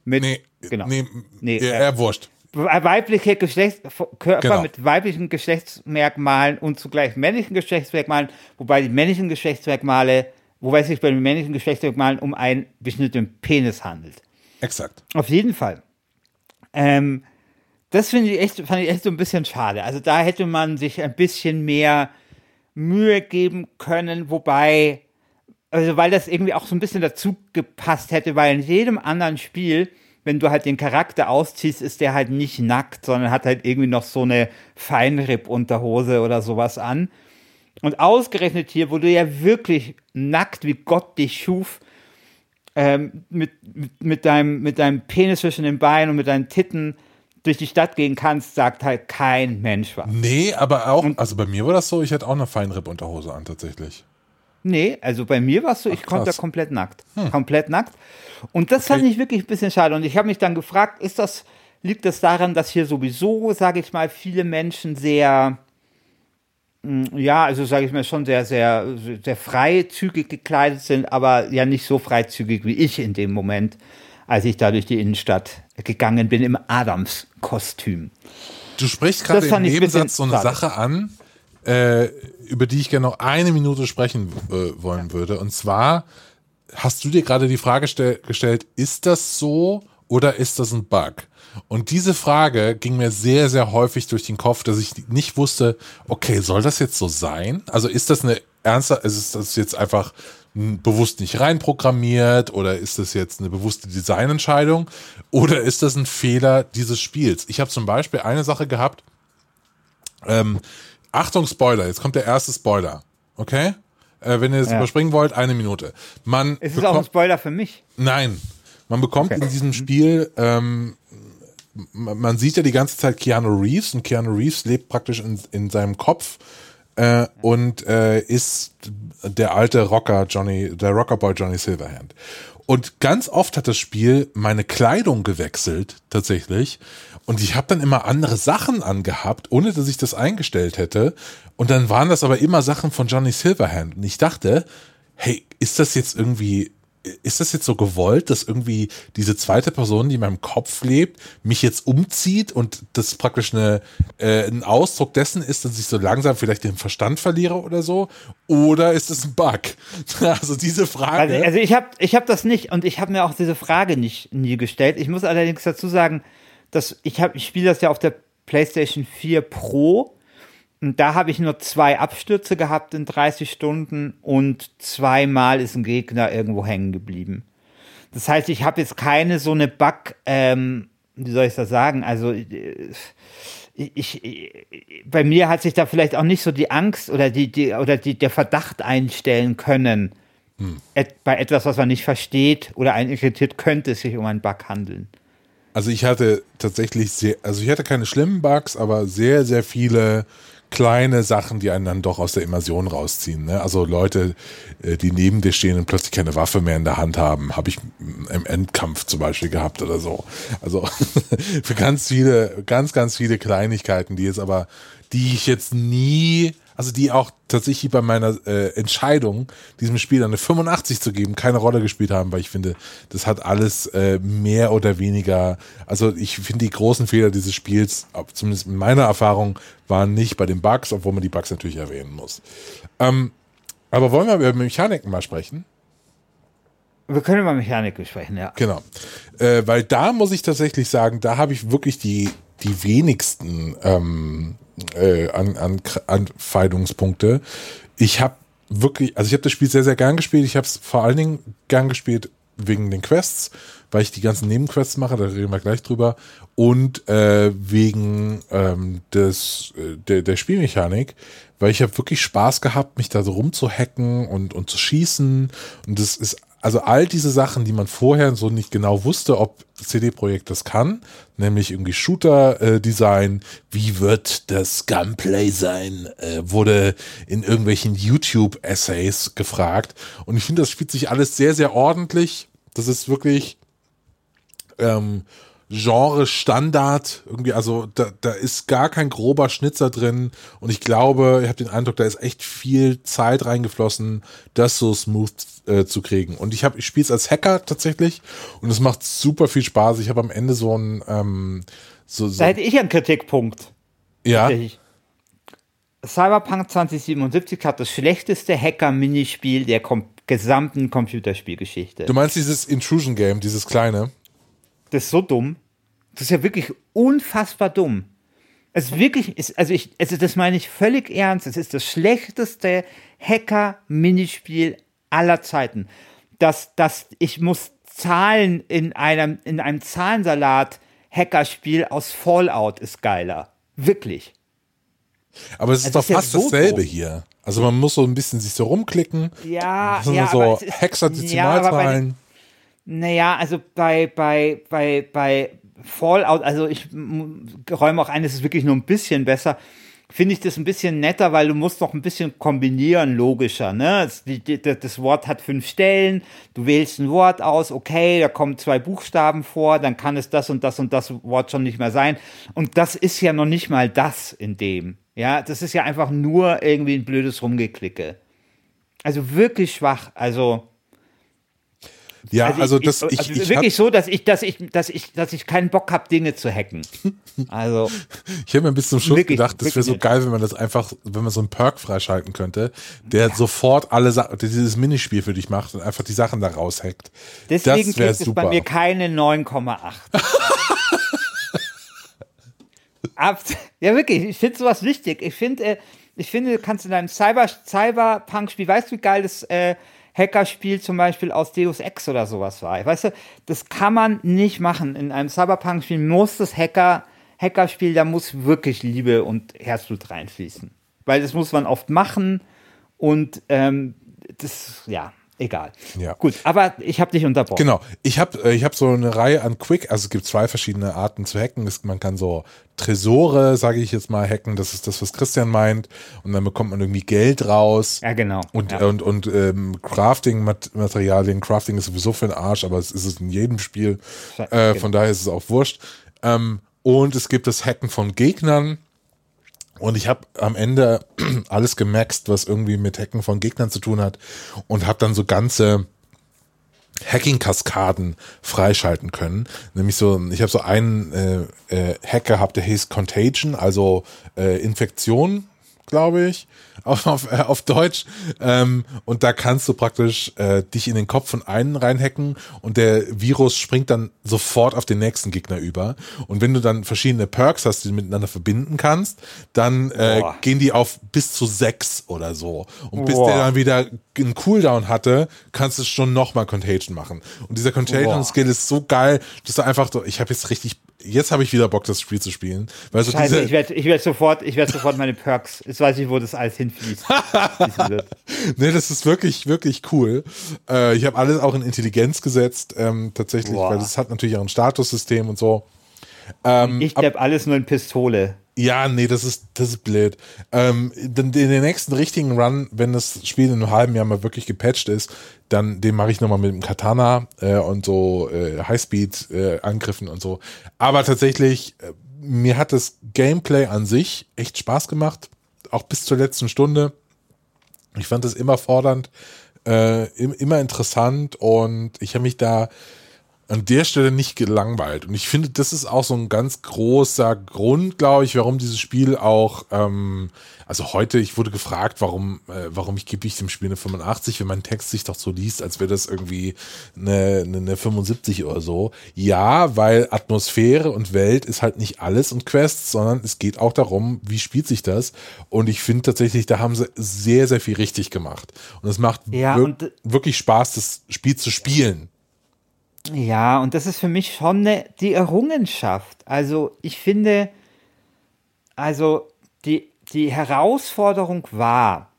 mit, Nee, genau. nee, Nee, eher, äh, eher wurscht. weibliche Geschlechtskörper Genau. mit weiblichen Geschlechtsmerkmalen und zugleich männlichen Geschlechtsmerkmalen, wobei die männlichen Geschlechtsmerkmale, wobei es sich bei den männlichen Geschlechtsmerkmalen um einen beschnittenen Penis handelt. Exakt. Auf jeden Fall. Ähm, das finde ich echt, fand ich echt so ein bisschen schade. Also da hätte man sich ein bisschen mehr Mühe geben können, wobei, also weil das irgendwie auch so ein bisschen dazu gepasst hätte, weil in jedem anderen Spiel, wenn du halt den Charakter ausziehst, ist der halt nicht nackt, sondern hat halt irgendwie noch so eine Feinripp-Unterhose oder sowas an. Und ausgerechnet hier, wo du ja wirklich nackt wie Gott dich schuf, ähm, mit, mit, mit, deinem, mit deinem Penis zwischen den Beinen und mit deinen Titten durch die Stadt gehen kannst, sagt halt kein Mensch was. Nee, aber auch, also bei mir war das so, ich hatte auch eine Feinripp-Unterhose an, tatsächlich. Nee, also bei mir war es so, ich konnte da komplett nackt. Hm. Komplett nackt. Und das okay. fand ich wirklich ein bisschen schade. Und ich habe mich dann gefragt, ist das, liegt das daran, dass hier sowieso, sage ich mal, viele Menschen sehr, ja, also sage ich mal, schon sehr, sehr, sehr freizügig gekleidet sind, aber ja nicht so freizügig wie ich in dem Moment, als ich da durch die Innenstadt gegangen bin im Adams-Kostüm. Du sprichst gerade im Nebensatz so eine schade. Sache an, äh, über die ich gerne noch eine Minute sprechen äh, wollen ja. würde. Und zwar hast du dir gerade die Frage gestellt, ist das so oder ist das ein Bug? Und diese Frage ging mir sehr, sehr häufig durch den Kopf, dass ich nicht wusste, okay, soll das jetzt so sein? Also ist das eine ernste, ist das jetzt einfach bewusst nicht reinprogrammiert oder ist das jetzt eine bewusste Designentscheidung oder ist das ein Fehler dieses Spiels? Ich habe zum Beispiel eine Sache gehabt, ähm, Achtung Spoiler, jetzt kommt der erste Spoiler, okay? Äh, wenn ihr das ja. überspringen wollt, eine Minute. Man ist es auch ein Spoiler für mich? Nein, man bekommt okay. in diesem Spiel ähm, man sieht ja die ganze Zeit Keanu Reeves und Keanu Reeves lebt praktisch in, in seinem Kopf äh, und äh, ist der alte Rocker Johnny, der Rockerboy Johnny Silverhand. Und ganz oft hat das Spiel meine Kleidung gewechselt, tatsächlich. Und ich habe dann immer andere Sachen angehabt, ohne dass ich das eingestellt hätte. Und dann waren das aber immer Sachen von Johnny Silverhand. Und ich dachte, hey, ist das jetzt irgendwie ist das jetzt so gewollt, dass irgendwie diese zweite Person, die in meinem Kopf lebt, mich jetzt umzieht und das praktisch eine, äh, ein Ausdruck dessen ist, dass ich so langsam vielleicht den Verstand verliere oder so? Oder ist es ein Bug? also diese Frage. Also, also ich habe ich hab das nicht und ich habe mir auch diese Frage nicht nie gestellt. Ich muss allerdings dazu sagen, dass ich ich spiele das ja auf der PlayStation 4 Pro und da habe ich nur zwei Abstürze gehabt in 30 Stunden und zweimal ist ein Gegner irgendwo hängen geblieben. Das heißt, ich habe jetzt keine so eine Bug, ähm, wie soll ich das sagen? Also äh, ich, ich, bei mir hat sich da vielleicht auch nicht so die Angst oder die, die oder die, der Verdacht einstellen können. Hm. Et, bei etwas, was man nicht versteht oder einen irritiert, könnte es sich um einen Bug handeln. Also ich hatte tatsächlich sehr, also ich hatte keine schlimmen Bugs, aber sehr, sehr viele kleine Sachen, die einen dann doch aus der Immersion rausziehen. Ne? Also Leute, äh, die neben dir stehen und plötzlich keine Waffe mehr in der Hand haben, habe ich im Endkampf zum Beispiel gehabt oder so. Also für ganz viele, ganz, ganz viele Kleinigkeiten, die jetzt aber, die ich jetzt nie also die auch tatsächlich bei meiner äh, Entscheidung, diesem Spiel eine 85 zu geben, keine Rolle gespielt haben, weil ich finde, das hat alles äh, mehr oder weniger, also ich finde die großen Fehler dieses Spiels, zumindest in meiner Erfahrung, waren nicht bei den Bugs, obwohl man die Bugs natürlich erwähnen muss. Ähm, aber wollen wir über Mechaniken mal sprechen? Wir können über Mechaniken sprechen, ja. Genau. Äh, weil da muss ich tatsächlich sagen, da habe ich wirklich die, die wenigsten ähm, äh, an, an Anfeindungspunkte. Ich habe wirklich, also ich habe das Spiel sehr, sehr gern gespielt. Ich habe es vor allen Dingen gern gespielt wegen den Quests, weil ich die ganzen Nebenquests mache, da reden wir gleich drüber, und äh, wegen ähm, des, äh, der, der Spielmechanik, weil ich habe wirklich Spaß gehabt, mich da so rumzuhacken und, und zu schießen. Und das ist also all diese Sachen, die man vorher so nicht genau wusste, ob CD-Projekt das kann, nämlich irgendwie Shooter-Design, wie wird das Gunplay sein, äh, wurde in irgendwelchen YouTube-Essays gefragt. Und ich finde, das spielt sich alles sehr, sehr ordentlich. Das ist wirklich ähm, Genre-Standard, irgendwie, also da, da ist gar kein grober Schnitzer drin und ich glaube, ich habe den Eindruck, da ist echt viel Zeit reingeflossen, das so smooth äh, zu kriegen. Und ich habe, ich spiele es als Hacker tatsächlich und es macht super viel Spaß. Ich habe am Ende so ein ähm, so, so Da hätte ich einen Kritikpunkt. Ja. Cyberpunk 2077 hat das schlechteste Hacker-Minispiel der kom gesamten Computerspielgeschichte. Du meinst dieses Intrusion-Game, dieses kleine? Das ist so dumm. Das ist ja wirklich unfassbar dumm. Es ist wirklich, ist, also ich, also das meine ich völlig ernst. Es ist das schlechteste Hacker-Minispiel aller Zeiten. Dass, dass ich muss Zahlen in einem, in einem Zahlensalat Hackerspiel aus Fallout ist geiler. Wirklich. Aber es ist also doch fast ja so dasselbe doof. hier. Also man muss so ein bisschen sich so rumklicken. Ja, ja. So Hexadezimalzahlen. Ja, naja, also bei, bei, bei, bei Fallout, also ich räume auch ein, es ist wirklich nur ein bisschen besser finde ich das ein bisschen netter, weil du musst noch ein bisschen kombinieren, logischer. Ne? Das, das, Wort hat fünf Stellen, du wählst ein Wort aus, okay, da kommen zwei Buchstaben vor, dann kann es das und das und das Wort schon nicht mehr sein. Und das ist ja noch nicht mal das in dem. Ja, das ist ja einfach nur irgendwie ein blödes Rumgeklicke. Also wirklich schwach. Also ja, also, also das ich, also ich, wirklich so, dass ich, dass ich, dass ich, dass ich keinen Bock habe, Dinge zu hacken. Also ich habe mir bis zum Schluss wirklich, gedacht, das wäre so geil, wenn man das einfach, wenn man so einen Perk freischalten könnte, der ja. sofort alle Sachen, dieses Minispiel für dich macht und einfach die Sachen da raushackt. Deswegen kriegt es bei mir keine 9,8. ja, wirklich, ich finde sowas wichtig. Ich finde, äh, ich finde, du kannst in deinem Cyber, Cyberpunk-Spiel, weißt du, wie geil das äh, Hackerspiel zum Beispiel aus Deus Ex oder sowas war. Weißt du, das kann man nicht machen. In einem Cyberpunk-Spiel muss das Hacker, Hackerspiel, da muss wirklich Liebe und Herzblut reinfließen. Weil das muss man oft machen und ähm, das, ja, egal. Ja. Gut, aber ich habe dich unterbrochen. Genau. Ich habe äh, ich hab so eine Reihe an Quick, also es gibt zwei verschiedene Arten zu hacken. Man kann so Tresore, sage ich jetzt mal, hacken. Das ist das, was Christian meint. Und dann bekommt man irgendwie Geld raus. Ja, genau. Und, ja. und, und ähm, Crafting-Materialien. Crafting ist sowieso für den Arsch, aber es ist es in jedem Spiel. Äh, von daher ist es auch wurscht. Ähm, und es gibt das Hacken von Gegnern. Und ich habe am Ende alles gemaxt, was irgendwie mit Hacken von Gegnern zu tun hat und habe dann so ganze Hacking-Kaskaden freischalten können. Nämlich so, ich habe so einen äh, äh, Hack gehabt, der hieß Contagion, also äh, Infektion, glaube ich auf, auf, äh, auf Deutsch. Ähm, und da kannst du praktisch äh, dich in den Kopf von einem reinhacken und der Virus springt dann sofort auf den nächsten Gegner über. Und wenn du dann verschiedene Perks hast, die du miteinander verbinden kannst, dann äh, gehen die auf bis zu sechs oder so. Und bis Boah. der dann wieder einen Cooldown hatte, kannst du schon nochmal Contagion machen. Und dieser Contagion-Skill ist so geil, dass du einfach so, ich habe jetzt richtig jetzt habe ich wieder Bock, das Spiel zu spielen. Weil so Scheiße, ich werde ich werd sofort, ich werd sofort meine Perks. Jetzt weiß ich, wo das alles hinfließt. nee, das ist wirklich, wirklich cool. Äh, ich habe alles auch in Intelligenz gesetzt, ähm, tatsächlich, Boah. weil das hat natürlich auch ein Statussystem und so. Ähm, ich habe alles nur in Pistole. Ja, nee, das ist, das ist blöd. Ähm, in den nächsten richtigen Run, wenn das Spiel in einem halben Jahr mal wirklich gepatcht ist, dann den mache ich nochmal mit dem Katana äh, und so äh, Highspeed-Angriffen äh, und so. Aber tatsächlich, äh, mir hat das Gameplay an sich echt Spaß gemacht, auch bis zur letzten Stunde. Ich fand es immer fordernd, äh, immer interessant und ich habe mich da an der Stelle nicht gelangweilt. Und ich finde, das ist auch so ein ganz großer Grund, glaube ich, warum dieses Spiel auch, ähm, also heute, ich wurde gefragt, warum, äh, warum ich gebe ich dem Spiel eine 85, wenn mein Text sich doch so liest, als wäre das irgendwie eine, eine, eine 75 oder so. Ja, weil Atmosphäre und Welt ist halt nicht alles und Quests, sondern es geht auch darum, wie spielt sich das. Und ich finde tatsächlich, da haben sie sehr, sehr viel richtig gemacht. Und es macht ja, wir wirklich Spaß, das Spiel zu spielen. Ja, und das ist für mich schon eine, die Errungenschaft. Also ich finde, also die, die Herausforderung war,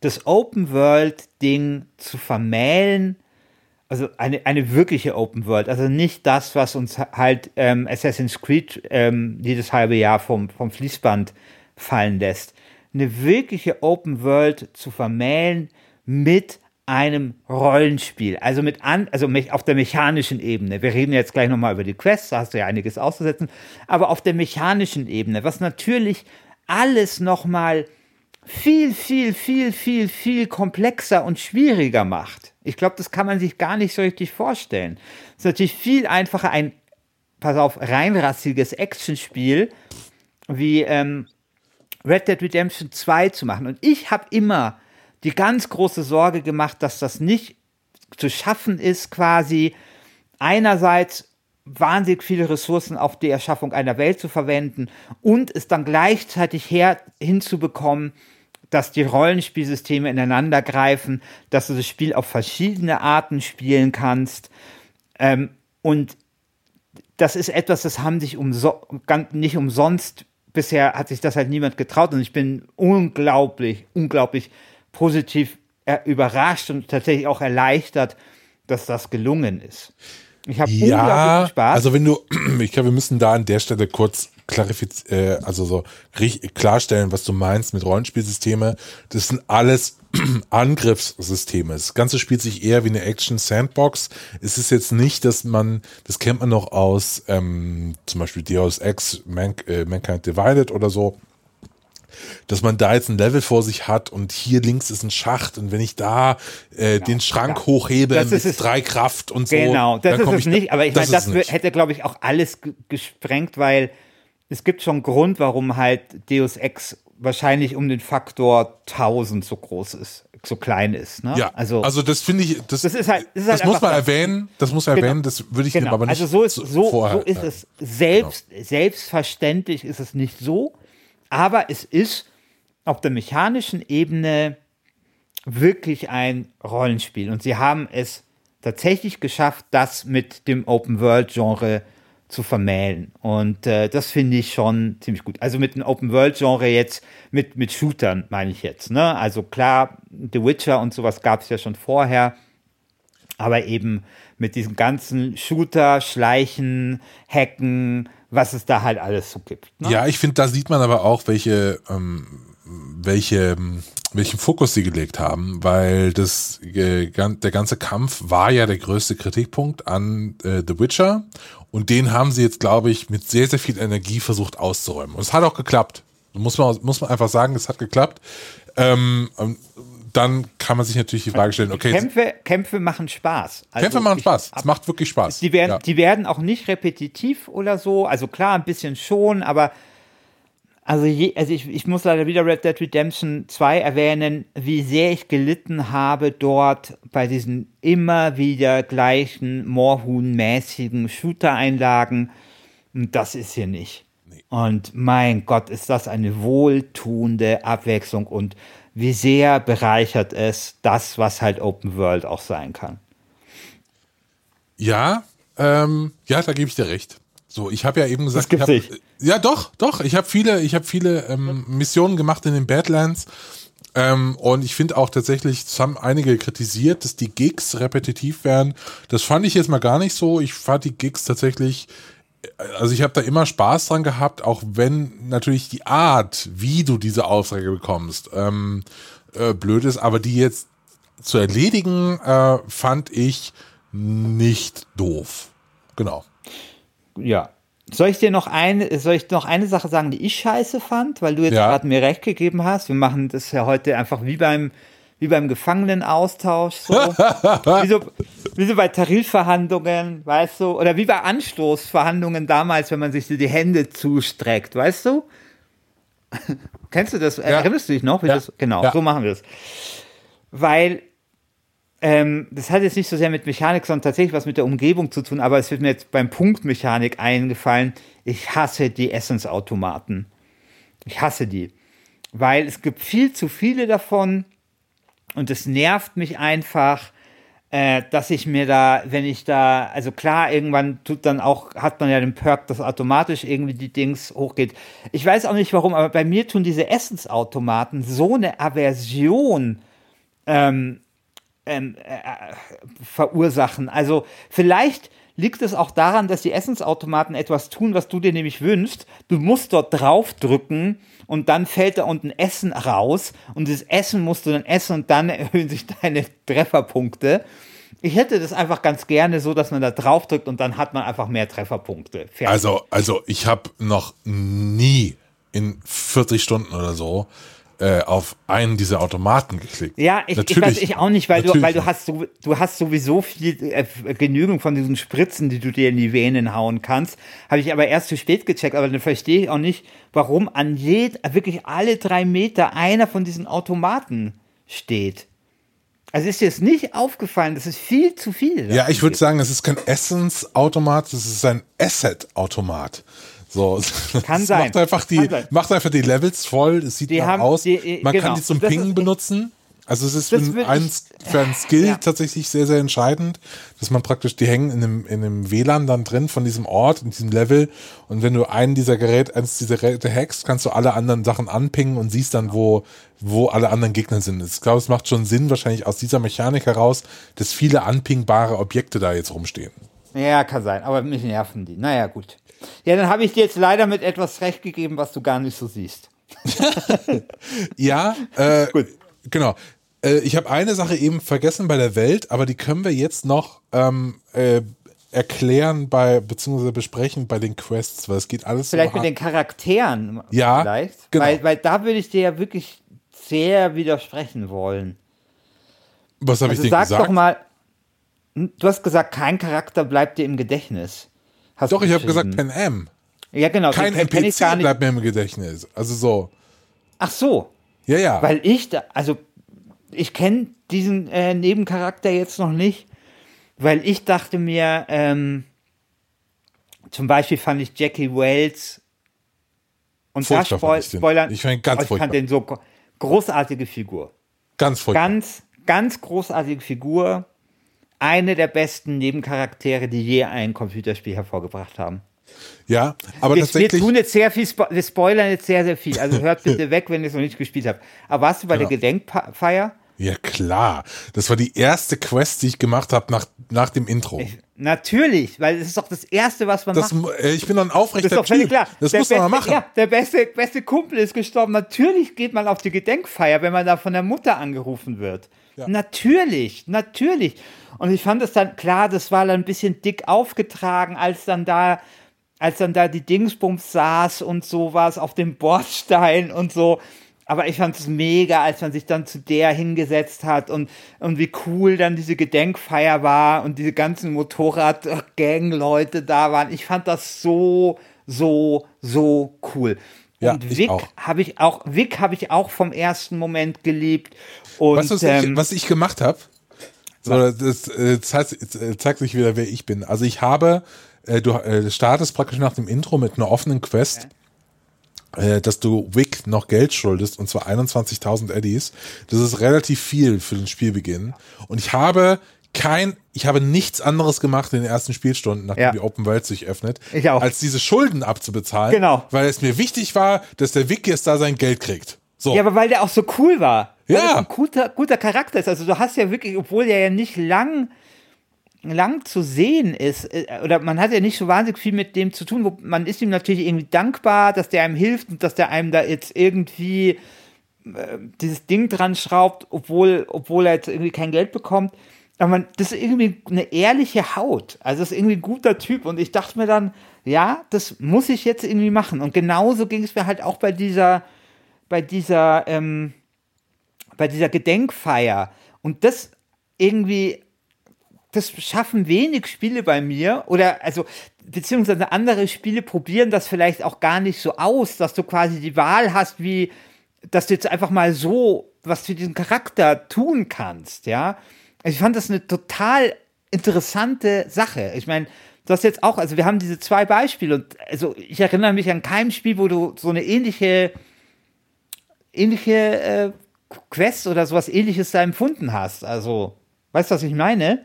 das Open World-Ding zu vermählen, also eine, eine wirkliche Open World, also nicht das, was uns halt ähm, Assassin's Creed ähm, jedes halbe Jahr vom, vom Fließband fallen lässt. Eine wirkliche Open World zu vermählen mit einem Rollenspiel, also mit an, also auf der mechanischen Ebene. Wir reden jetzt gleich nochmal über die Quests, da hast du ja einiges auszusetzen, aber auf der mechanischen Ebene, was natürlich alles nochmal viel, viel, viel, viel, viel komplexer und schwieriger macht. Ich glaube, das kann man sich gar nicht so richtig vorstellen. Es ist natürlich viel einfacher, ein, pass auf, reinrassiges Actionspiel wie ähm, Red Dead Redemption 2 zu machen. Und ich habe immer die ganz große Sorge gemacht, dass das nicht zu schaffen ist, quasi einerseits wahnsinnig viele Ressourcen auf die Erschaffung einer Welt zu verwenden und es dann gleichzeitig her hinzubekommen, dass die Rollenspielsysteme ineinander greifen, dass du das Spiel auf verschiedene Arten spielen kannst. Ähm, und das ist etwas, das haben sich umso nicht umsonst, bisher hat sich das halt niemand getraut und ich bin unglaublich, unglaublich positiv überrascht und tatsächlich auch erleichtert, dass das gelungen ist. Ich habe Ja, unglaublich Spaß. also wenn du, ich glaube, wir müssen da an der Stelle kurz klarifizieren, äh, also so klarstellen, was du meinst mit Rollenspielsysteme. Das sind alles Angriffssysteme. Das Ganze spielt sich eher wie eine Action-Sandbox. Es ist jetzt nicht, dass man, das kennt man noch aus ähm, zum Beispiel Deus Ex, Man, äh, Mankind Divided oder so, dass man da jetzt ein Level vor sich hat und hier links ist ein Schacht und wenn ich da äh, den Schrank Genau. Ja. hochhebe Das mit ist drei Kraft und so. Genau, das dann ist es ich- nicht, aber ich meine, das wär- nicht. hätte, glaube ich, auch alles ge- gesprengt, weil es gibt schon einen Grund, warum halt Deus Ex wahrscheinlich um den Faktor 1000 so groß ist, so klein ist. Ne? Ja, also, also, das finde ich, das, Das ist halt- das das, ist halt muss einfach man das- erwähnen, das muss man Genau. erwähnen, das würde ich dem genau. aber nicht also so ist, so, so ist es selbst, selbstverständlich ist es nicht so, aber es ist auf der mechanischen Ebene wirklich ein Rollenspiel und sie haben es tatsächlich geschafft, das mit dem Open-World-Genre zu vermählen. Und äh, das finde ich schon ziemlich gut. Also mit dem Open-World-Genre jetzt, mit, mit Shootern meine ich jetzt. Ne? Also klar, The Witcher und sowas gab es ja schon vorher, aber eben mit diesem ganzen Shooter, Schleichen, Hacken, was es da halt alles so gibt. Ne? Ja, ich finde, da sieht man aber auch, welche, ähm, welche, ähm, welchen Fokus sie gelegt haben, weil das, äh, der ganze Kampf war ja der größte Kritikpunkt an äh, The Witcher und den haben sie jetzt, glaube ich, mit sehr, sehr viel Energie versucht auszuräumen. Und es hat auch geklappt. Muss man, muss man einfach sagen, es hat geklappt. Ähm, dann kann man sich natürlich die Frage stellen, okay, Kämpfe, Kämpfe machen Spaß. Also Kämpfe machen ich- Spaß. Es macht wirklich Spaß. Die werden, ja. die werden auch nicht repetitiv oder so. Also klar, ein bisschen schon, aber also, je, also ich, ich muss leider wieder Red Dead Redemption 2 erwähnen, wie sehr ich gelitten habe dort bei diesen immer wieder gleichen Moorhuhn-mäßigen Shooter-Einlagen. Und das ist hier nicht. Und mein Gott, ist das eine wohltuende Abwechslung und wie sehr bereichert es das, was halt Open World auch sein kann. Ja, ähm, ja, da gebe ich dir recht. So, ich habe ja eben gesagt, gibt's ich hab, nicht. ja doch, doch, ich habe viele, ich habe viele ähm, Missionen gemacht in den Badlands ähm, und ich finde auch tatsächlich, es haben einige kritisiert, dass die Gigs repetitiv wären. Das fand ich jetzt mal gar nicht so. Ich fand die Gigs tatsächlich, also ich habe da immer Spaß dran gehabt, auch wenn natürlich die Art, wie du diese Aufträge bekommst, ähm, äh, blöd ist, aber die jetzt zu erledigen, äh, fand ich nicht doof. Genau. Ja. Soll ich dir noch eine, soll ich noch eine Sache sagen, die ich scheiße fand, weil du jetzt Ja. gerade mir recht gegeben hast? Wir machen das ja heute einfach wie beim, wie beim Gefangenenaustausch, so. wie, so wie so bei Tarifverhandlungen, weißt du, oder wie bei Anstoßverhandlungen damals, wenn man sich so die Hände zustreckt, weißt du? Kennst du das? Erinnerst du dich noch? Ja. Das, genau, Ja. so machen wir das. Weil ähm, das hat jetzt nicht so sehr mit Mechanik, sondern tatsächlich was mit der Umgebung zu tun, aber es wird mir jetzt beim Punkt Mechanik eingefallen. Ich hasse die Essensautomaten. Ich hasse die. Weil es gibt viel zu viele davon und es nervt mich einfach, äh, dass ich mir da, wenn ich da, also klar, irgendwann tut dann auch, hat man ja den Perk, dass automatisch irgendwie die Dings hochgeht. Ich weiß auch nicht warum, aber bei mir tun diese Essensautomaten so eine Aversion ähm, ähm, äh, verursachen. Also vielleicht liegt es auch daran, dass die Essensautomaten etwas tun, was du dir nämlich wünschst. Du musst dort draufdrücken und dann fällt da unten Essen raus und das Essen musst du dann essen und dann erhöhen sich deine Trefferpunkte. Ich hätte das einfach ganz gerne so, dass man da draufdrückt und dann hat man einfach mehr Trefferpunkte. Fertig. Also, also ich habe noch nie in 40 Stunden oder so äh, auf einen dieser Automaten geklickt. Ja, ich, ich weiß ich auch nicht, weil du, weil du hast so, du hast sowieso viel äh, Genügend von diesen Spritzen, die du dir in die Venen hauen kannst. Habe ich aber erst zu spät gecheckt, aber dann verstehe ich auch nicht, warum an jed, wirklich alle drei Meter einer von diesen Automaten steht. Also ist dir es nicht aufgefallen, das ist viel zu viel. Ja, ich würde sagen, es ist kein Essensautomat, es ist ein Asset-Automat. So, Kann das sein. Macht einfach, die, macht einfach die Levels voll, es sieht Die haben- aus. die- Man genau. kann die zum Das Pingen ist- benutzen. Also es ist für, ein, für einen Skill Ja. tatsächlich sehr, sehr entscheidend, dass man praktisch, die hängen in einem, in einem WLAN dann drin von diesem Ort, in diesem Level. Und wenn du einen dieser Geräte, eines dieser Geräte hackst, kannst du alle anderen Sachen anpingen und siehst dann, wo, wo alle anderen Gegner sind. Ich glaube, es macht schon Sinn, wahrscheinlich aus dieser Mechanik heraus, dass viele anpingbare Objekte da jetzt rumstehen. Ja, kann sein, aber mich nerven die. Naja, gut. Ja, dann habe ich dir jetzt leider mit etwas recht gegeben, was du gar nicht so siehst. Ja, äh, genau. Äh, ich habe eine Sache eben vergessen bei der Welt, aber die können wir jetzt noch ähm, äh, erklären bei beziehungsweise besprechen bei den Quests, weil es geht alles Vielleicht so mit den Charakteren. Ja, Vielleicht. genau. Weil, weil da würde ich dir ja wirklich sehr widersprechen wollen. Was habe Also ich dir sag gesagt? doch mal, du hast gesagt, kein Charakter bleibt dir im Gedächtnis. Hast Doch, ich habe gesagt. Pan Am. Ja, genau. Kein ich NPC bleibt mir im Gedächtnis. Also so. Ach so. Ja, ja. Weil ich, da, also ich kenne diesen äh, Nebencharakter jetzt noch nicht, weil ich dachte mir, ähm, zum Beispiel fand ich Jackie Wells und da Furchtbar Spoil ich den. Spoilern. Ich fand ihn ganz aber ich furchtbar. fand den so gro- großartige Figur. Ganz furchtbar. Ganz, ganz großartige Figur. Eine der besten Nebencharaktere, die je ein Computerspiel hervorgebracht haben. ja, aber Wir, wir tatsächlich. tun jetzt sehr viel, Spo wir spoilern jetzt sehr, sehr viel. Also hört bitte weg, wenn ihr es noch nicht gespielt habt. Aber warst du bei Genau. der Gedenkfeier? Ja, klar. Das war die erste Quest, die ich gemacht habe nach, nach dem Intro. Natürlich, weil es ist doch das Erste, was man Das, macht. äh, ich bin doch ein Das ist aufrechter doch völlig klar. Das der muss man beste, machen. Ja, der beste, beste Kumpel ist gestorben. Natürlich geht man auf die Gedenkfeier, wenn man da von der Mutter angerufen wird. Natürlich, natürlich. Und ich fand es dann, klar, das war dann ein bisschen dick aufgetragen, als dann da, als dann da die Dingsbums saß und sowas auf dem Bordstein und so. Aber ich fand es mega, als man sich dann zu der hingesetzt hat und, und wie cool dann diese Gedenkfeier war und diese ganzen Motorrad-Gang-Leute da waren. Ich fand das so, so, so cool. Ja, und Vic habe ich auch, Vic habe ich auch vom ersten Moment geliebt. Und Weißt du, was, ähm, ich, was ich gemacht habe? So, das äh, zeigt, äh, zeigt sich wieder, wer ich bin. Also ich habe, äh, du äh, startest praktisch nach dem Intro mit einer offenen Quest, äh, dass du Wick noch Geld schuldest, und zwar 21.000 Eddies. Das ist relativ viel für den Spielbeginn. Und ich habe kein, ich habe nichts anderes gemacht in den ersten Spielstunden, nachdem Ja. die Open World sich öffnet, Ich auch. als diese Schulden abzubezahlen, Genau. weil es mir wichtig war, dass der Wick jetzt da sein Geld kriegt. So. Ja, aber weil der auch so cool war. Weil Ja. ein guter, guter Charakter ist. Also du hast ja wirklich, obwohl der ja nicht lang, lang zu sehen ist, äh, oder man hat ja nicht so wahnsinnig viel mit dem zu tun, wo man ist ihm natürlich irgendwie dankbar, dass der einem hilft und dass der einem da jetzt irgendwie äh, dieses Ding dran schraubt, obwohl, obwohl er jetzt irgendwie kein Geld bekommt. Aber man, das ist irgendwie eine ehrliche Haut. Also das ist irgendwie ein guter Typ. Und ich dachte mir dann, ja, das muss ich jetzt irgendwie machen. Und genauso ging es mir halt auch bei dieser, bei dieser, ähm, bei dieser Gedenkfeier. Und das irgendwie, das schaffen wenig Spiele bei mir. Oder also, beziehungsweise andere Spiele probieren das vielleicht auch gar nicht so aus, dass du quasi die Wahl hast, wie, dass du jetzt einfach mal so was für diesen Charakter tun kannst, ja. Also ich fand das eine total interessante Sache. Ich meine, du hast jetzt auch, also wir haben diese zwei Beispiele und also ich erinnere mich an keinem Spiel, wo du so eine ähnliche, ähnliche äh, Quest oder sowas ähnliches da empfunden hast. Also, weißt du, was ich meine?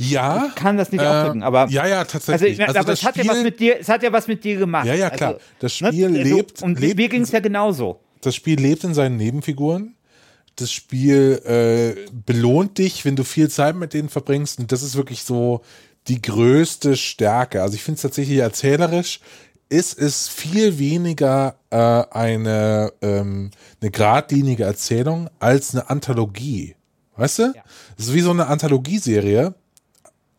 Ja. Ich kann das nicht äh, ausdrücken, aber Ja, ja, also, tatsächlich. ich, aber das es hat ja was Spiel- mit dir, es hat ja was mit dir gemacht. Ja, ja, klar. Also, Das Spiel ne, lebt- und lebt- mir ging es ja genauso. das Spiel lebt in seinen Nebenfiguren. Das Spiel äh, belohnt dich, wenn du viel Zeit mit denen verbringst. Und das ist wirklich so die größte Stärke. Also ich finde es tatsächlich erzählerisch, ist es viel weniger äh, eine, ähm, eine geradlinige Erzählung als eine Anthologie. Weißt du? Das ist wie so eine Anthologieserie.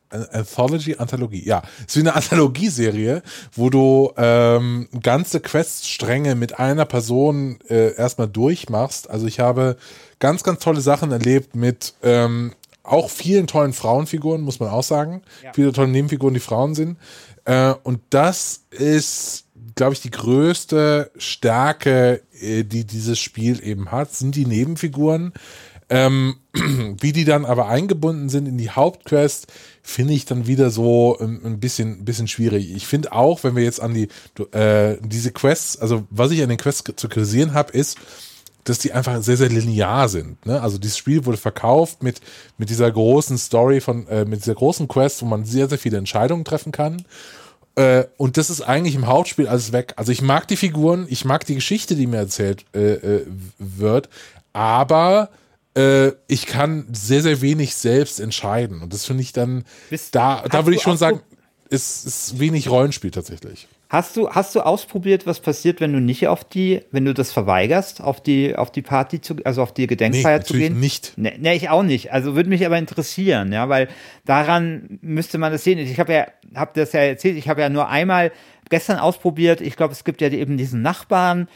An- Anthology, Anthologie, ja. Es ist wie eine Anthologieserie, wo du ähm, ganze Queststränge mit einer Person äh, erstmal durchmachst. Also ich habe ganz, ganz tolle Sachen erlebt mit ähm, auch vielen tollen Frauenfiguren, muss man auch sagen. Viele tolle Nebenfiguren, die Frauen sind. Äh, und das ist, glaube ich, die größte Stärke, äh, die dieses Spiel eben hat, sind die Nebenfiguren. Ähm, wie die dann aber eingebunden sind in die Hauptquest, finde ich dann wieder so ähm, ein bisschen, ein bisschen schwierig. Ich finde auch, wenn wir jetzt an die, äh, diese Quests, also was ich an den Quests zu kritisieren habe, ist, dass die einfach sehr, sehr linear sind. Ne? Also dieses Spiel wurde verkauft mit, mit dieser großen Story von, äh, mit dieser großen Quest, wo man sehr, sehr viele Entscheidungen treffen kann. Äh, und das ist eigentlich im Hauptspiel alles weg. Also ich mag die Figuren, ich mag die Geschichte, die mir erzählt äh, äh, wird, aber äh, ich kann sehr, sehr wenig selbst entscheiden. Und das finde ich dann, Bist, da, da würde ich schon sagen, ist, ist wenig Rollenspiel tatsächlich. Hast du, hast du ausprobiert, was passiert, wenn du nicht auf die, wenn du das verweigerst, auf die, auf die Party zu, also auf die Gedenkfeier nee, zu gehen? nicht. Nee, nee, ich auch nicht. Also würde mich aber interessieren, ja, weil daran müsste man das sehen. Ich habe ja, habe das ja erzählt, ich habe ja nur einmal gestern ausprobiert. Ich glaube, es gibt ja eben diesen Nachbarn,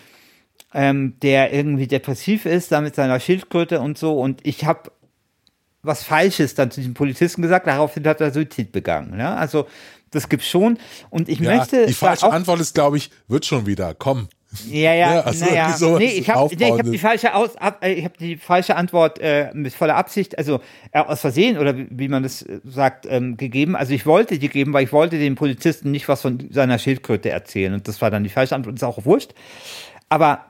ähm, der irgendwie depressiv ist, da mit seiner Schildkröte und so. Und ich habe was Falsches dann zu diesem Polizisten gesagt. Daraufhin hat er Suizid begangen. Ja? Also das gibt's schon. Und ich ja, möchte. Die falsche Antwort ist, glaube ich, wird schon wieder. Komm. Ja, ja, ja also naja. Nee, ich habe nee, hab die falsche Aus, ab, äh, ich habe die falsche Antwort äh, mit voller Absicht, also äh, aus Versehen oder wie, wie man das äh, sagt, ähm, gegeben. Also ich wollte die geben, weil ich wollte dem Polizisten nicht was von seiner Schildkröte erzählen und das war dann die falsche Antwort. Ist auch wurscht. Aber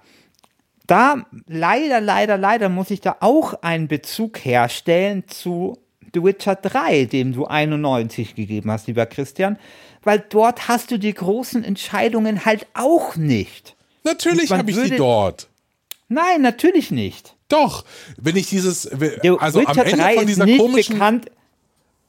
da leider, leider, leider muss ich da auch einen Bezug herstellen zu The Witcher 3, dem du 91 gegeben hast, lieber Christian, weil dort hast du die großen Entscheidungen halt auch nicht. Natürlich habe ich sie dort. Nein, natürlich nicht. Doch, wenn ich dieses, also am Ende von dieser komischen, bekannt,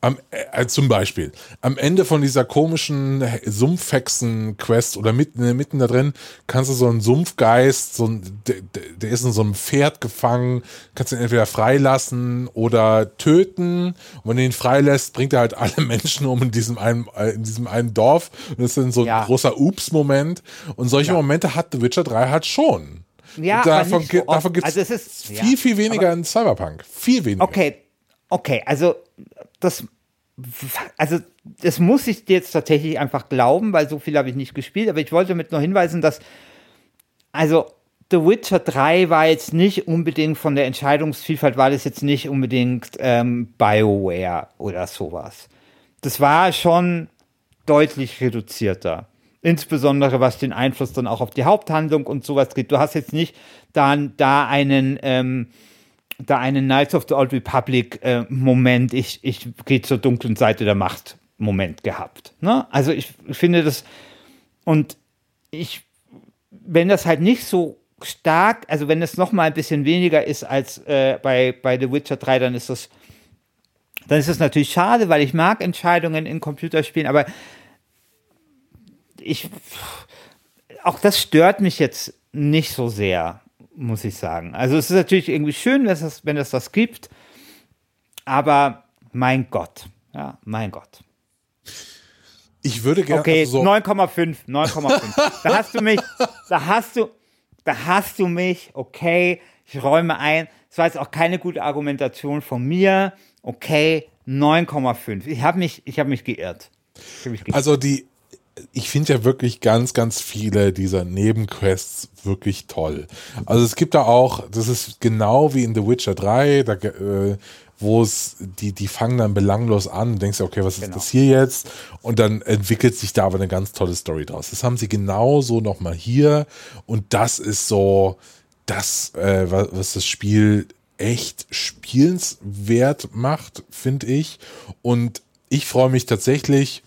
am, äh, zum Beispiel, am Ende von dieser komischen Sumpfhexen-Quest oder mitten, äh, mitten da drin, kannst du so einen Sumpfgeist, so ein, der, der ist in so einem Pferd gefangen, kannst du ihn entweder freilassen oder töten. Und wenn du ihn freilässt, bringt er halt alle Menschen um in diesem einen, äh, in diesem einen Dorf. Und das ist dann so ja. ein großer Ups-Moment. Und solche ja. Momente hat The Witcher 3 halt schon. Ja, davon, so davon gibt also es ist, viel, ja, viel weniger in Cyberpunk. Viel weniger. Okay, okay, also das also das muss ich jetzt tatsächlich einfach glauben, weil so viel habe ich nicht gespielt, aber ich wollte damit nur hinweisen, dass also The Witcher 3 war jetzt nicht unbedingt von der Entscheidungsvielfalt, war das jetzt nicht unbedingt ähm, BioWare oder sowas. Das war schon deutlich reduzierter. Insbesondere was den Einfluss dann auch auf die Haupthandlung und sowas geht. Du hast jetzt nicht dann da einen ähm, da einen Knights of the Old Republic äh, Moment, ich, ich gehe zur dunklen Seite der Macht Moment gehabt. Ne? Also ich finde das und ich, wenn das halt nicht so stark, also wenn es noch mal ein bisschen weniger ist als äh, bei, bei The Witcher 3, dann ist das dann ist das natürlich schade, weil ich mag Entscheidungen in Computerspielen, aber ich auch das stört mich jetzt nicht so sehr muss ich sagen. Also es ist natürlich irgendwie schön, wenn es, wenn es das gibt, aber mein Gott, ja, mein Gott. Ich würde gerne. Okay, also so 9,5, 9,5. da hast du mich, da hast du, da hast du mich, okay, ich räume ein. Das war jetzt auch keine gute Argumentation von mir. Okay, 9,5. Ich habe mich, ich habe mich geirrt. Hab mich geirrt. Also die, ich finde ja wirklich ganz, ganz viele dieser Nebenquests wirklich toll. Also es gibt da auch, das ist genau wie in The Witcher 3, da, äh, wo es, die, die fangen dann belanglos an, denkst ja, okay, was genau. ist das hier jetzt? Und dann entwickelt sich da aber eine ganz tolle Story draus. Das haben sie genauso nochmal hier und das ist so das, äh, was das Spiel echt spielenswert macht, finde ich. Und ich freue mich tatsächlich,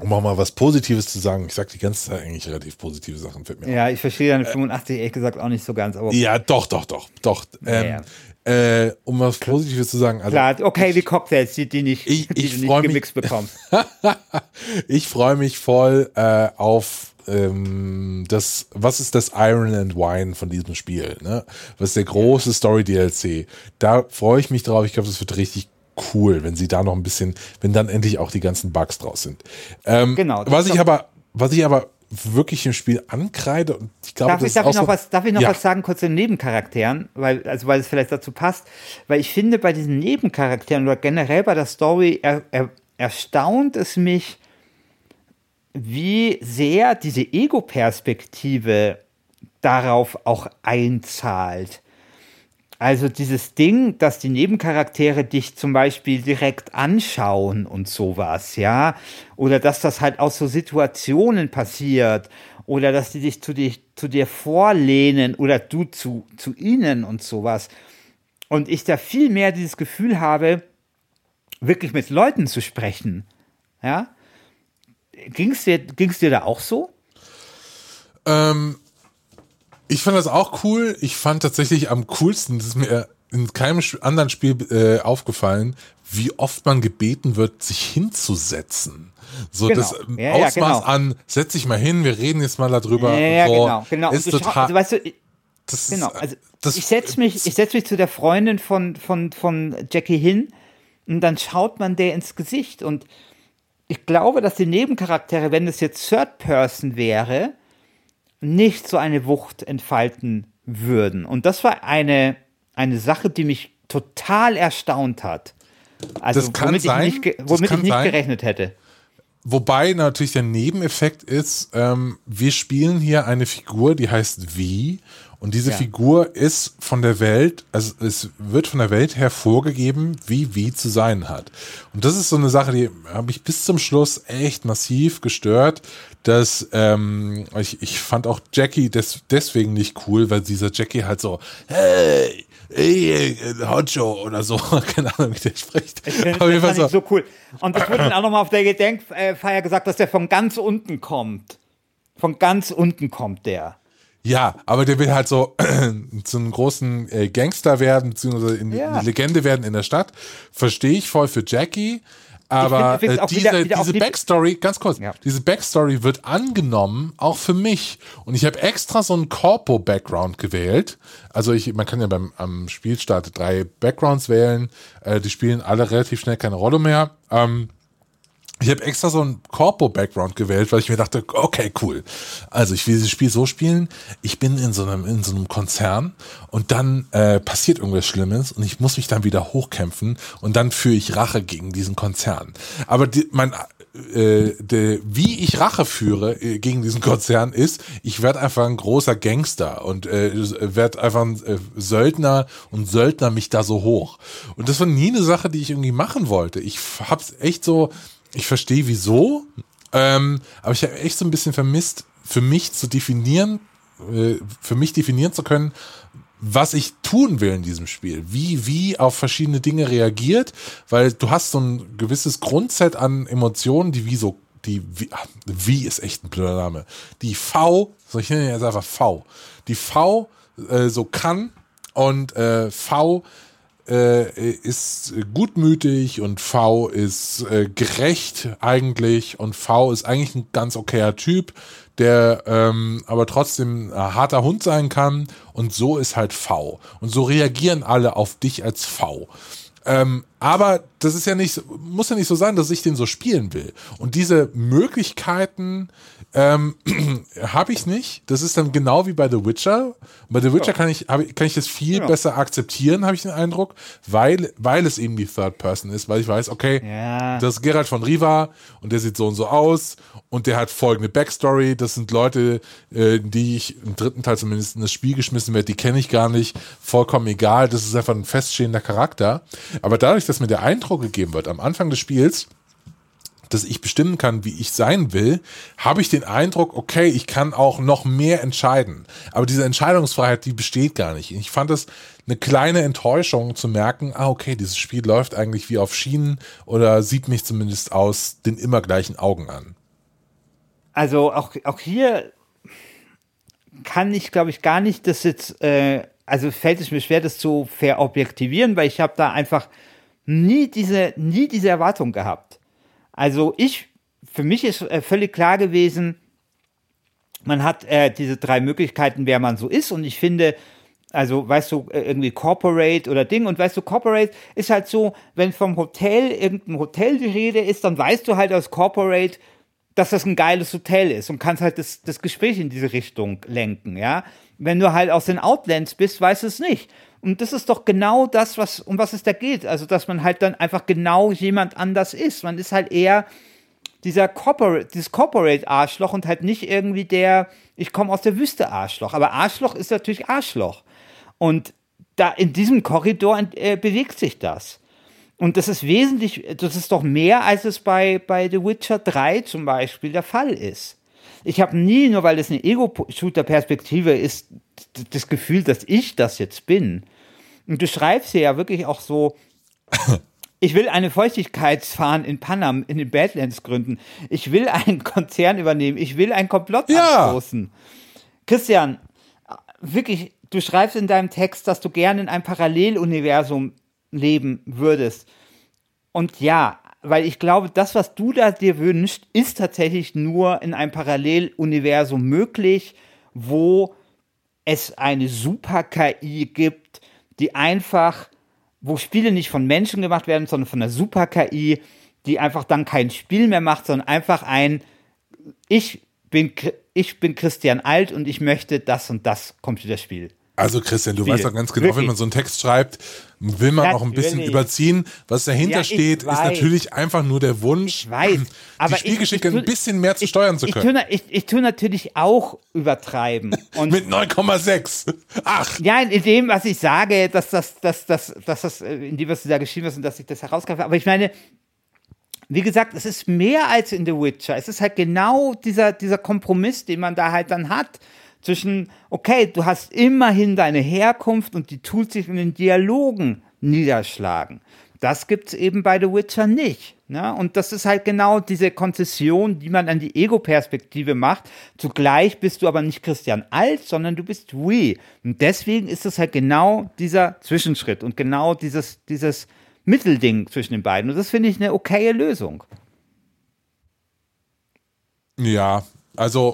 um auch mal was Positives zu sagen, ich sage die ganze Zeit eigentlich relativ positive Sachen. Fällt mir ja, ich verstehe deine 85 ehrlich gesagt auch nicht so ganz. Aber ja, doch, doch, doch, doch. Ähm, ja. äh, um was Positives zu sagen. Also, Klar, okay, die Cocktails, die, die nicht, ich, die ich du nicht gemixt bekommst. ich freue mich voll äh, auf ähm, das, was ist das Iron and Wine von diesem Spiel? Ne? Was ist der große Story DLC? Da freue ich mich drauf. Ich glaube, das wird richtig cool, wenn sie da noch ein bisschen, wenn dann endlich auch die ganzen Bugs draus sind. Ähm, genau. Was ich aber, was ich aber wirklich im Spiel ankreide und ich glaube, darf das ich, darf ich noch so, was, darf ich noch ja. was sagen kurz zu den Nebencharakteren, weil also weil es vielleicht dazu passt, weil ich finde bei diesen Nebencharakteren oder generell bei der Story er, er, erstaunt es mich, wie sehr diese Ego-Perspektive darauf auch einzahlt. Also dieses Ding, dass die Nebencharaktere dich zum Beispiel direkt anschauen und sowas, ja. Oder dass das halt aus so Situationen passiert. Oder dass die dich zu, dir, zu dir vorlehnen oder du zu, zu ihnen und sowas. Und ich da viel mehr dieses Gefühl habe, wirklich mit Leuten zu sprechen. Ja. Ging's dir, ging's dir da auch so? Ähm, ich fand das auch cool. Ich fand tatsächlich am coolsten, das ist mir in keinem anderen Spiel äh, aufgefallen, wie oft man gebeten wird, sich hinzusetzen. So genau. das ja, Ausmaß ja, genau. an, setz dich mal hin, wir reden jetzt mal darüber. Ja, so, genau, genau. Ist total, also, weißt du, das genau, also das, ich setze mich, ich setz mich zu der Freundin von, von, von Jackie hin und dann schaut man der ins Gesicht und ich glaube, dass die Nebencharaktere, wenn es jetzt Third Person wäre, nicht so eine Wucht entfalten würden. Und das war eine, eine Sache, die mich total erstaunt hat. Also das kann womit sein, ich nicht, womit ich nicht gerechnet hätte. Wobei natürlich der Nebeneffekt ist, ähm, wir spielen hier eine Figur, die heißt Wie. Und diese ja. Figur ist von der Welt, also es wird von der Welt her vorgegeben, wie Wie zu sein hat. Und das ist so eine Sache, die habe ich bis zum Schluss echt massiv gestört. Dass ähm, ich, ich fand auch Jackie des, deswegen nicht cool, weil dieser Jackie halt so, hey, ey, Honcho oder so, keine Ahnung, wie der spricht. Ich find, das fand so. so cool. Und es wurde dann auch nochmal auf der Gedenkfeier gesagt, dass der von ganz unten kommt. Von ganz unten kommt der. Ja, aber der will halt so zu einem großen äh, Gangster werden, beziehungsweise in ja. eine Legende werden in der Stadt. Verstehe ich voll für Jackie. Aber find, äh, diese, wieder, wieder diese Backstory, ganz kurz, ja. diese Backstory wird angenommen, auch für mich. Und ich habe extra so einen Corpo-Background gewählt. Also ich, man kann ja beim am Spielstart drei Backgrounds wählen. Äh, die spielen alle relativ schnell keine Rolle mehr. Ähm, ich habe extra so einen Corpo-Background gewählt, weil ich mir dachte, okay, cool. Also ich will dieses Spiel so spielen, ich bin in so einem, in so einem Konzern und dann äh, passiert irgendwas Schlimmes und ich muss mich dann wieder hochkämpfen und dann führe ich Rache gegen diesen Konzern. Aber die, mein, äh, de, wie ich Rache führe äh, gegen diesen Konzern ist, ich werde einfach ein großer Gangster und äh, werde einfach ein äh, Söldner und Söldner mich da so hoch. Und das war nie eine Sache, die ich irgendwie machen wollte. Ich hab's echt so ich verstehe wieso, ähm, aber ich habe echt so ein bisschen vermisst, für mich zu definieren, äh, für mich definieren zu können, was ich tun will in diesem Spiel, wie, wie auf verschiedene Dinge reagiert, weil du hast so ein gewisses Grundset an Emotionen, die wie so, die, wie, wie ist echt ein blöder Name, die V, so ich nenne jetzt einfach V, die V äh, so kann und äh, V äh, ist gutmütig und V ist äh, gerecht eigentlich und V ist eigentlich ein ganz okayer Typ, der ähm, aber trotzdem harter Hund sein kann und so ist halt V. Und so reagieren alle auf dich als V. Ähm, aber das ist ja nicht, muss ja nicht so sein, dass ich den so spielen will. Und diese Möglichkeiten ähm, habe ich nicht. Das ist dann genau wie bei The Witcher. Bei The Witcher ja. kann ich, hab, kann ich das viel ja. besser akzeptieren, habe ich den Eindruck, weil, weil es eben die Third Person ist, weil ich weiß, okay, ja. das ist Geralt von Riva und der sieht so und so aus und der hat folgende Backstory. Das sind Leute, äh, die ich im dritten Teil zumindest in das Spiel geschmissen werde, die kenne ich gar nicht. Vollkommen egal. Das ist einfach ein feststehender Charakter. Aber dadurch, dass mir der Eindruck gegeben wird am Anfang des Spiels, dass ich bestimmen kann, wie ich sein will, habe ich den Eindruck, okay, ich kann auch noch mehr entscheiden. Aber diese Entscheidungsfreiheit, die besteht gar nicht. Ich fand es eine kleine Enttäuschung zu merken, ah, okay, dieses Spiel läuft eigentlich wie auf Schienen oder sieht mich zumindest aus den immer gleichen Augen an. Also auch, auch hier kann ich, glaube ich, gar nicht das jetzt, äh, also fällt es mir schwer, das zu verobjektivieren, weil ich habe da einfach nie diese, nie diese Erwartung gehabt. Also ich, für mich ist äh, völlig klar gewesen, man hat äh, diese drei Möglichkeiten, wer man so ist. Und ich finde, also weißt du, äh, irgendwie Corporate oder Ding. Und weißt du, Corporate ist halt so, wenn vom Hotel irgendein Hotel die Rede ist, dann weißt du halt als Corporate, dass das ein geiles Hotel ist und kannst halt das, das Gespräch in diese Richtung lenken, ja. Wenn du halt aus den Outlands bist, weißt du es nicht. Und das ist doch genau das, was, um was es da geht. Also, dass man halt dann einfach genau jemand anders ist. Man ist halt eher dieser Corporate, dieses Corporate-Arschloch und halt nicht irgendwie der, ich komme aus der Wüste Arschloch. Aber Arschloch ist natürlich Arschloch. Und da in diesem Korridor äh, bewegt sich das. Und das ist wesentlich, das ist doch mehr, als es bei, bei The Witcher 3 zum Beispiel der Fall ist. Ich habe nie, nur weil es eine Ego-Shooter-Perspektive ist, das Gefühl, dass ich das jetzt bin. Und du schreibst hier ja wirklich auch so, ich will eine Feuchtigkeitsfahren in Panam, in den Badlands gründen. Ich will einen Konzern übernehmen. Ich will ein Komplott ja. anstoßen. Christian, wirklich, du schreibst in deinem Text, dass du gerne in einem Paralleluniversum leben würdest. Und ja, weil ich glaube, das, was du da dir wünschst, ist tatsächlich nur in einem Paralleluniversum möglich, wo es eine Super-KI gibt, die einfach, wo Spiele nicht von Menschen gemacht werden, sondern von einer Super-KI, die einfach dann kein Spiel mehr macht, sondern einfach ein, ich bin, ich bin Christian Alt und ich möchte das und das Computerspiel also Christian, du Spiel. weißt doch ganz genau, Wirklich? wenn man so einen Text schreibt, will man natürlich. auch ein bisschen überziehen. Was dahinter ja, steht, weiß. ist natürlich einfach nur der Wunsch, ich weiß, aber die Spielgeschichte ich, ich, ein bisschen mehr zu ich, steuern zu können. Ich, ich, tue natürlich auch übertreiben. Und Mit 9,6. Ach. Ja, in dem, was ich sage, dass das, dass, dass, dass das, äh, in dem, was du da geschrieben hast und dass ich das herausgreife. Aber ich meine, wie gesagt, es ist mehr als in The Witcher. Es ist halt genau dieser, dieser Kompromiss, den man da halt dann hat zwischen, okay, du hast immerhin deine Herkunft und die tut sich in den Dialogen niederschlagen. Das gibt's eben bei The Witcher nicht. Ne? Und das ist halt genau diese Konzession, die man an die Ego-Perspektive macht. Zugleich bist du aber nicht Christian Alt, sondern du bist Wii. Und deswegen ist es halt genau dieser Zwischenschritt und genau dieses, dieses Mittelding zwischen den beiden. Und das finde ich eine okaye Lösung. Ja, also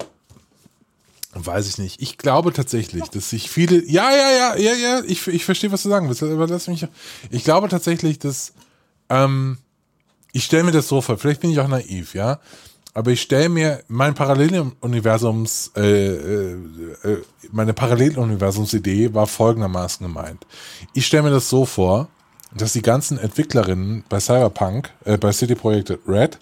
Weiß ich nicht. Ich glaube tatsächlich, dass sich viele. Ja, ja, ja, ja, ja, ich, ich verstehe, was du sagen willst. Aber lass mich. Ich glaube tatsächlich, dass. Ähm, ich stelle mir das so vor, vielleicht bin ich auch naiv, ja. Aber ich stelle mir mein Paralleluniversums, äh, äh, äh, meine Paralleluniversumsidee war folgendermaßen gemeint. Ich stelle mir das so vor, dass die ganzen Entwicklerinnen bei Cyberpunk, äh, bei City Projekt Red,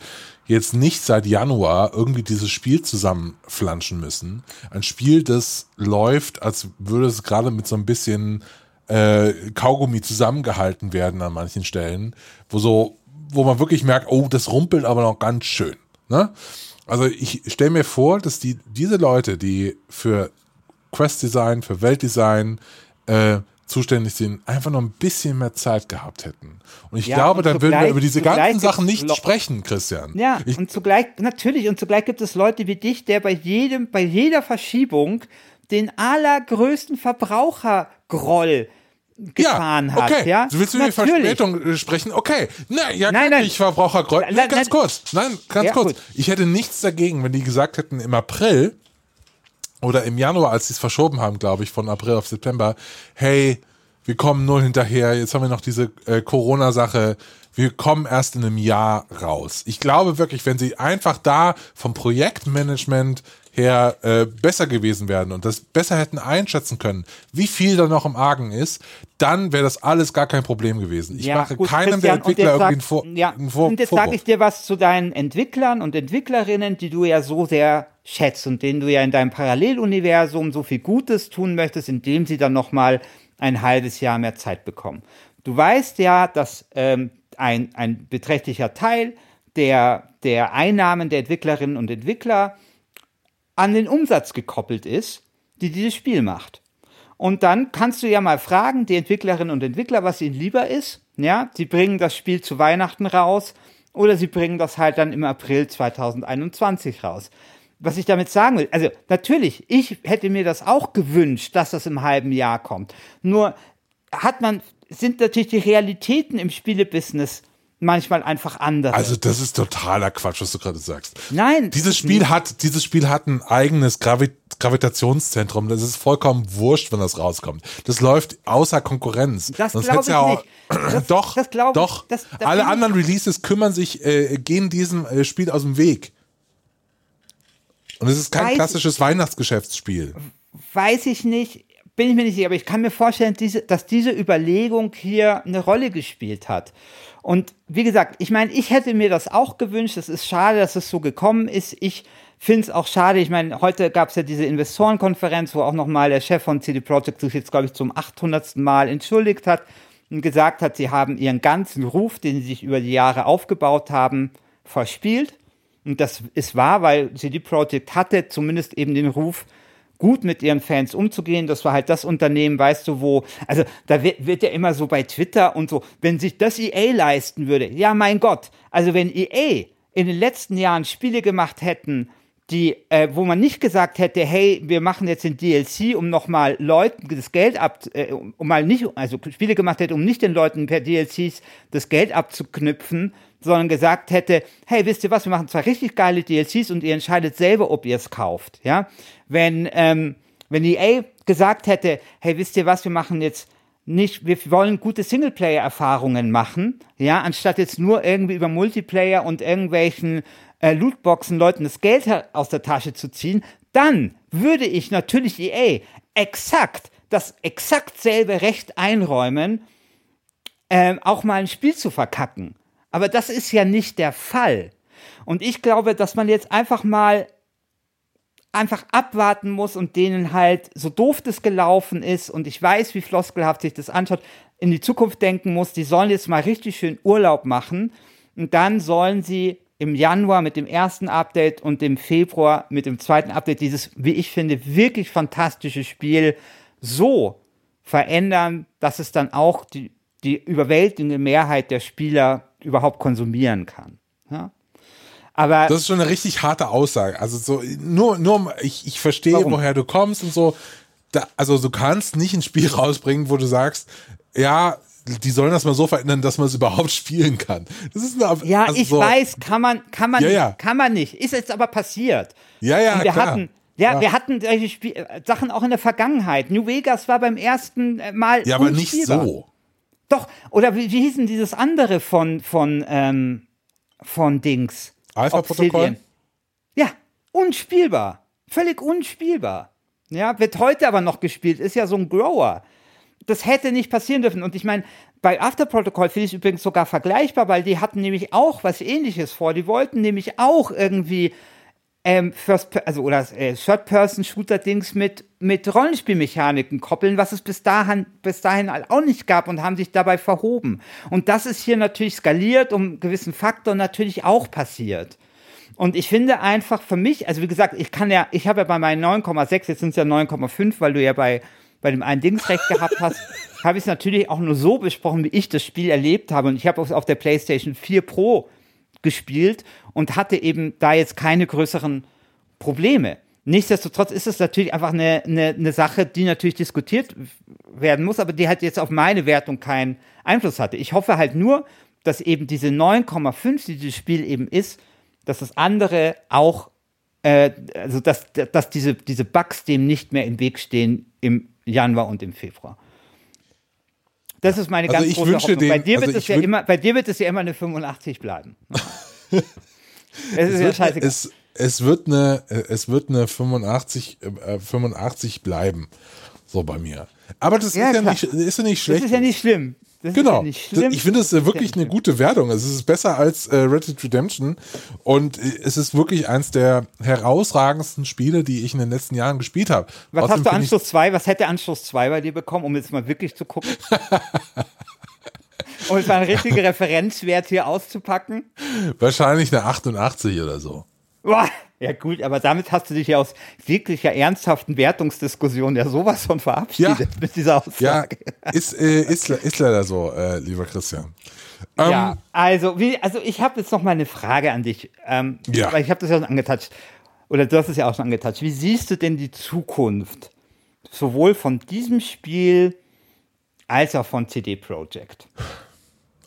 jetzt nicht seit Januar irgendwie dieses Spiel zusammenflanschen müssen. Ein Spiel, das läuft, als würde es gerade mit so ein bisschen äh, Kaugummi zusammengehalten werden an manchen Stellen, wo so, wo man wirklich merkt, oh, das rumpelt aber noch ganz schön. Ne? Also ich stelle mir vor, dass die diese Leute, die für Quest Design, für Weltdesign äh, zuständig sind, einfach noch ein bisschen mehr Zeit gehabt hätten. Und ich ja, glaube, und dann würden wir über diese ganzen Sachen nicht sprechen, Christian. Ja, ich, und zugleich, natürlich, und zugleich gibt es Leute wie dich, der bei jedem, bei jeder Verschiebung den allergrößten Verbrauchergroll gefahren ja, okay. hat. Ja, willst du über Verspätung äh, sprechen? Okay, na, ja, nein, nein. ich Verbrauchergroll. Nein, ganz kurz, nein, ganz ja, kurz. Gut. Ich hätte nichts dagegen, wenn die gesagt hätten im April, oder im Januar, als sie es verschoben haben, glaube ich, von April auf September, hey, wir kommen null hinterher, jetzt haben wir noch diese äh, Corona-Sache, wir kommen erst in einem Jahr raus. Ich glaube wirklich, wenn sie einfach da vom Projektmanagement her äh, besser gewesen wären und das besser hätten einschätzen können, wie viel da noch im Argen ist, dann wäre das alles gar kein Problem gewesen. Ich ja, mache gut, keinem der Entwickler irgendwie einen Vor ja, einen Vor Und jetzt sage ich dir was zu deinen Entwicklern und Entwicklerinnen, die du ja so sehr schätzt und denen du ja in deinem Paralleluniversum so viel Gutes tun möchtest, indem sie dann noch mal ein halbes Jahr mehr Zeit bekommen. Du weißt ja, dass ähm, ein, ein beträchtlicher Teil der, der Einnahmen der Entwicklerinnen und Entwickler an den Umsatz gekoppelt ist, die dieses Spiel macht. Und dann kannst du ja mal fragen, die Entwicklerinnen und Entwickler, was ihnen lieber ist. Ja, sie bringen das Spiel zu Weihnachten raus oder sie bringen das halt dann im April 2021 raus. Was ich damit sagen will, also natürlich, ich hätte mir das auch gewünscht, dass das im halben Jahr kommt. Nur hat man, sind natürlich die Realitäten im Spielebusiness manchmal einfach andere. Also das ist totaler Quatsch, was du gerade sagst. Nein. Dieses Spiel nicht. hat, dieses Spiel hat ein eigenes Gravi Gravitationszentrum. Das ist vollkommen wurscht, wenn das rauskommt. Das läuft außer Konkurrenz. Das glaube ich ja nicht. Das, doch, das doch. Ich, das, Alle anderen Releases kümmern sich, äh, gehen diesem äh, Spiel aus dem Weg. Und es ist kein weiß, klassisches Weihnachtsgeschäftsspiel. Weiß ich nicht bin ich mir nicht sicher, aber ich kann mir vorstellen, diese, dass diese Überlegung hier eine Rolle gespielt hat. Und wie gesagt, ich meine, ich hätte mir das auch gewünscht. Es ist schade, dass es so gekommen ist. Ich finde es auch schade. Ich meine, heute gab es ja diese Investorenkonferenz, wo auch nochmal der Chef von CD Projekt sich jetzt, glaube ich, zum 800. Mal entschuldigt hat und gesagt hat, sie haben ihren ganzen Ruf, den sie sich über die Jahre aufgebaut haben, verspielt. Und das ist wahr, weil CD Projekt hatte zumindest eben den Ruf, gut mit ihren Fans umzugehen. Das war halt das Unternehmen, weißt du, wo, also da wird, wird ja immer so bei Twitter und so, wenn sich das EA leisten würde, ja mein Gott, also wenn EA in den letzten Jahren Spiele gemacht hätten, die, äh, wo man nicht gesagt hätte, hey, wir machen jetzt den DLC, um nochmal Leuten das Geld ab, äh, um mal nicht, also Spiele gemacht hätte, um nicht den Leuten per DLCs das Geld abzuknüpfen, sondern gesagt hätte, hey, wisst ihr was, wir machen zwei richtig geile DLCs und ihr entscheidet selber, ob ihr es kauft, ja. Wenn, ähm, wenn EA gesagt hätte, hey, wisst ihr was, wir machen jetzt nicht, wir wollen gute Singleplayer-Erfahrungen machen, ja, anstatt jetzt nur irgendwie über Multiplayer und irgendwelchen äh, Lootboxen Leuten das Geld aus der Tasche zu ziehen, dann würde ich natürlich EA exakt das exakt selbe Recht einräumen, ähm, auch mal ein Spiel zu verkacken. Aber das ist ja nicht der Fall. Und ich glaube, dass man jetzt einfach mal einfach abwarten muss und denen halt, so doof das gelaufen ist und ich weiß, wie floskelhaft sich das anschaut, in die Zukunft denken muss, die sollen jetzt mal richtig schön Urlaub machen und dann sollen sie im Januar mit dem ersten Update und im Februar mit dem zweiten Update dieses, wie ich finde, wirklich fantastische Spiel so verändern, dass es dann auch die, die überwältigende Mehrheit der Spieler überhaupt konsumieren kann. Ja? Aber das ist schon eine richtig harte Aussage. Also so nur nur ich, ich verstehe, warum? woher du kommst und so. Da, also du kannst nicht ein Spiel rausbringen, wo du sagst, ja, die sollen das mal so verändern, dass man es überhaupt spielen kann. Das ist eine, ja, also ich so, weiß, kann man, kann man, ja, ja. kann man nicht. Ist jetzt aber passiert. Ja, ja, und wir klar. hatten, ja, ja, wir hatten solche Spiel Sachen auch in der Vergangenheit. New Vegas war beim ersten äh, Mal. Ja, aber nicht so. Doch, oder wie, wie hieß denn dieses andere von, von, ähm, von Dings? Alpha-Protokoll? Ja, unspielbar. Völlig unspielbar. Ja, wird heute aber noch gespielt, ist ja so ein Grower das hätte nicht passieren dürfen. Und ich meine, bei After Protocol finde ich es übrigens sogar vergleichbar, weil die hatten nämlich auch was ähnliches vor. Die wollten nämlich auch irgendwie ähm, First, also oder äh, Third-Person-Shooter-Dings mit, mit Rollenspielmechaniken koppeln, was es bis dahin, bis dahin auch nicht gab und haben sich dabei verhoben. Und das ist hier natürlich skaliert, um einen gewissen Faktor natürlich auch passiert. Und ich finde einfach für mich, also wie gesagt, ich kann ja, ich habe ja bei meinen 9,6, jetzt sind es ja 9,5, weil du ja bei bei dem einen Dingsrecht gehabt hast, habe ich es natürlich auch nur so besprochen, wie ich das Spiel erlebt habe. Und ich habe es auf der PlayStation 4 Pro gespielt und hatte eben da jetzt keine größeren Probleme. Nichtsdestotrotz ist es natürlich einfach eine, eine, eine Sache, die natürlich diskutiert werden muss, aber die halt jetzt auf meine Wertung keinen Einfluss hatte. Ich hoffe halt nur, dass eben diese 9,5, die dieses Spiel eben ist, dass das andere auch, äh, also dass, dass diese, diese Bugs dem nicht mehr im Weg stehen im Januar und im Februar. Das ist meine also ganz große Hoffnung. Den, bei, dir also wird es ja immer, bei dir wird es ja immer eine 85 bleiben. es ist ja wird, scheißegal. Es, es, wird eine, es wird eine 85, äh, 85 bleiben. So bei mir. Aber das Ja, ist, ja klar. nicht, ist ja nicht schlecht. Das ist ja nicht schlimm. Das Genau. Ist ja nicht schlimm. Ich finde es wirklich eine gute Wertung. Es ist besser als äh, Red Dead Redemption und äh, es ist wirklich eins der herausragendsten Spiele, die ich in den letzten Jahren gespielt habe. Was Trotzdem hast du Anschluss 2? Was hätte Anschluss 2 bei dir bekommen, um jetzt mal wirklich zu gucken? um jetzt mal einen richtigen Referenzwert hier auszupacken? Wahrscheinlich eine 88 oder so. Boah, ja gut, aber damit hast du dich ja aus wirklicher ernsthaften Wertungsdiskussion ja sowas von verabschiedet Ja. mit dieser Ja, Aussage. ist, äh, ist, ist leider so, äh, lieber Christian. Ähm, Ja, also, wie, also ich habe jetzt noch mal eine Frage an dich, ähm, Ja. weil ich habe das ja schon angetatscht, oder du hast es ja auch schon angetatscht. Wie siehst du denn die Zukunft sowohl von diesem Spiel als auch von CD Projekt?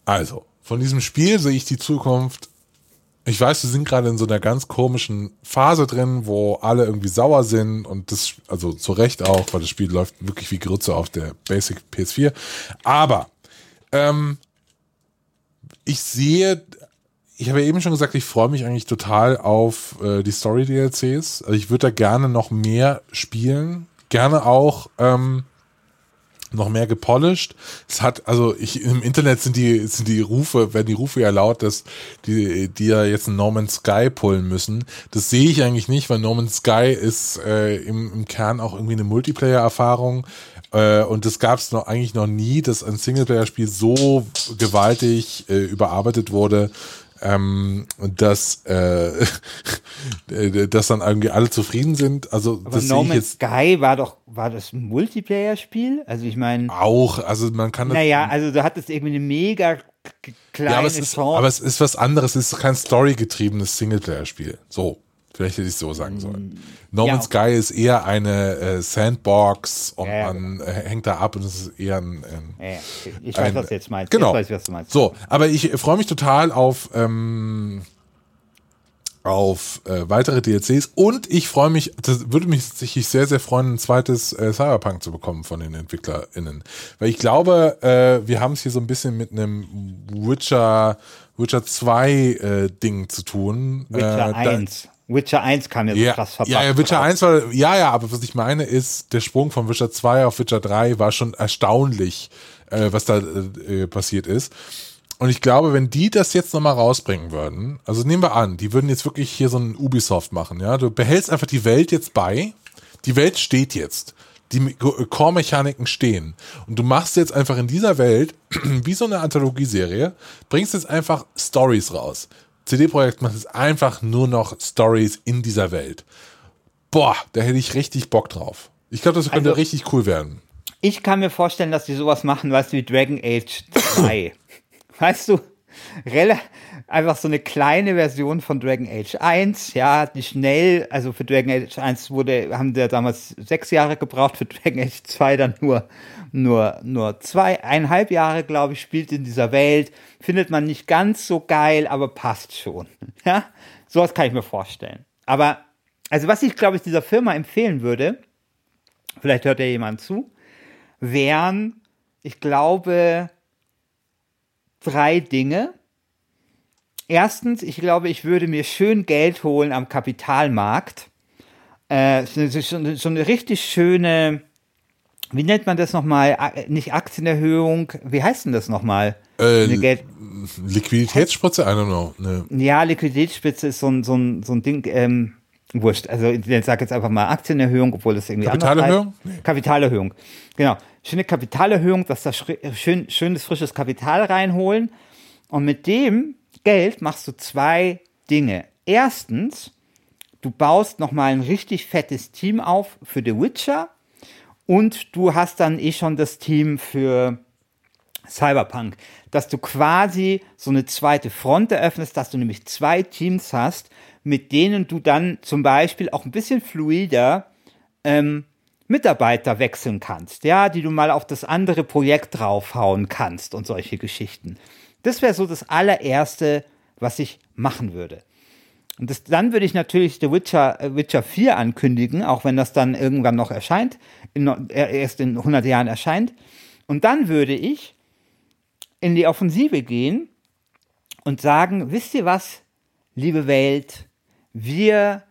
Also, von diesem Spiel sehe ich die Zukunft. Ich weiß, wir sind gerade in so einer ganz komischen Phase drin, wo alle irgendwie sauer sind und das, also zu Recht auch, weil das Spiel läuft wirklich wie Grütze auf der Basic PS4. Aber ähm, ich sehe, ich habe ja eben schon gesagt, ich freue mich eigentlich total auf äh, die Story-DLCs. Also ich würde da gerne noch mehr spielen. Gerne auch ähm, noch mehr gepolished. Es hat, also ich, im Internet sind die, sind die Rufe, werden die Rufe ja laut, dass die, die ja jetzt ein No Man's Sky pullen müssen. Das sehe ich eigentlich nicht, weil No Man's Sky ist äh, im, im Kern auch irgendwie eine Multiplayer-Erfahrung. Äh, und das gab es noch eigentlich noch nie, dass ein Singleplayer-Spiel so gewaltig äh, überarbeitet wurde, ähm, dass, äh, dass dann irgendwie alle zufrieden sind. Also Aber das No sehe ich Man's jetzt Sky war doch, war das ein Multiplayer-Spiel? Also ich meine, auch. Also man kann das naja, also du hattest irgendwie eine mega kleine Ja, aber es, ist, aber es ist was anderes. Es ist kein storygetriebenes Singleplayer-Spiel. So, Vielleicht hätte ich so sagen sollen. No Man's Sky ist eher eine äh, Sandbox und Ja, ja, man äh, hängt da ab und es ist eher ein, ein Ja, ja. Ich weiß, Ein- was du jetzt meinst. Genau. Jetzt weiß was du meinst. So, aber ich freue mich total auf, ähm, auf äh, weitere DLCs und ich freue mich, das würde mich tatsächlich sehr, sehr freuen, ein zweites äh, Cyberpunk zu bekommen von den EntwicklerInnen. Weil ich glaube, äh, wir haben es hier so ein bisschen mit einem Witcher, Witcher 2 äh, Ding zu tun. Witcher äh, da- 1. Witcher 1 kam ja so ja, krass verpackt. ja, ja, Witcher raus. 1 war, ja, ja, aber was ich meine ist, der Sprung von Witcher 2 auf Witcher 3 war schon erstaunlich, äh, was da äh, passiert ist. Und ich glaube, wenn die das jetzt nochmal rausbringen würden, also nehmen wir an, die würden jetzt wirklich hier so einen Ubisoft machen, ja, du behältst einfach die Welt jetzt bei, die Welt steht jetzt, die Me- Core-Mechaniken stehen und du machst jetzt einfach in dieser Welt, wie so eine Anthologieserie, bringst jetzt einfach Stories raus. CD-Projekt macht jetzt einfach nur noch Stories in dieser Welt. Boah, da hätte ich richtig Bock drauf. Ich glaube, das könnte Also- richtig cool werden. Ich kann mir vorstellen, dass die sowas machen, weißt du, wie Dragon Age 2. weißt du, einfach so eine kleine Version von Dragon Age 1, ja, die schnell, also für Dragon Age 1 wurde, haben der damals sechs Jahre gebraucht, für Dragon Age 2 dann nur, nur, nur zweieinhalb Jahre, glaube ich, spielt in dieser Welt. Findet man nicht ganz so geil, aber passt schon. Ja, sowas kann ich mir vorstellen. Aber, also was ich, glaube ich, dieser Firma empfehlen würde, vielleicht hört ja jemand zu, wären, ich glaube, drei Dinge. Erstens, ich glaube, ich würde mir schön Geld holen am Kapitalmarkt. Äh, so, so, so eine richtig schöne, wie nennt man das nochmal? Nicht Aktienerhöhung, wie heißt denn das nochmal? Äh, Eine Liquiditätsspritze? I don't know. Ne. ja, Liquiditätsspitze ist so ein, so ein, so ein Ding, ähm, wurscht. Also ich sage jetzt einfach mal Aktienerhöhung, obwohl das irgendwie anders Kapitalerhöhung? heißt. Kapitalerhöhung. Genau. Schöne Kapitalerhöhung, dass da schri- schön, schönes frisches Kapital reinholen. Und mit dem Geld machst du zwei Dinge. Erstens, du baust nochmal ein richtig fettes Team auf für The Witcher und du hast dann eh schon das Team für Cyberpunk, dass du quasi so eine zweite Front eröffnest, dass du nämlich zwei Teams hast, mit denen du dann zum Beispiel auch ein bisschen fluider ähm, Mitarbeiter wechseln kannst, ja, die du mal auf das andere Projekt draufhauen kannst und solche Geschichten. Das wäre so das allererste, was ich machen würde. Und das, dann würde ich natürlich The Witcher, äh, Witcher 4 ankündigen, auch wenn das dann irgendwann noch erscheint, in, äh, erst in 100 Jahren erscheint. Und dann würde ich in die Offensive gehen und sagen, wisst ihr was, liebe Welt, wir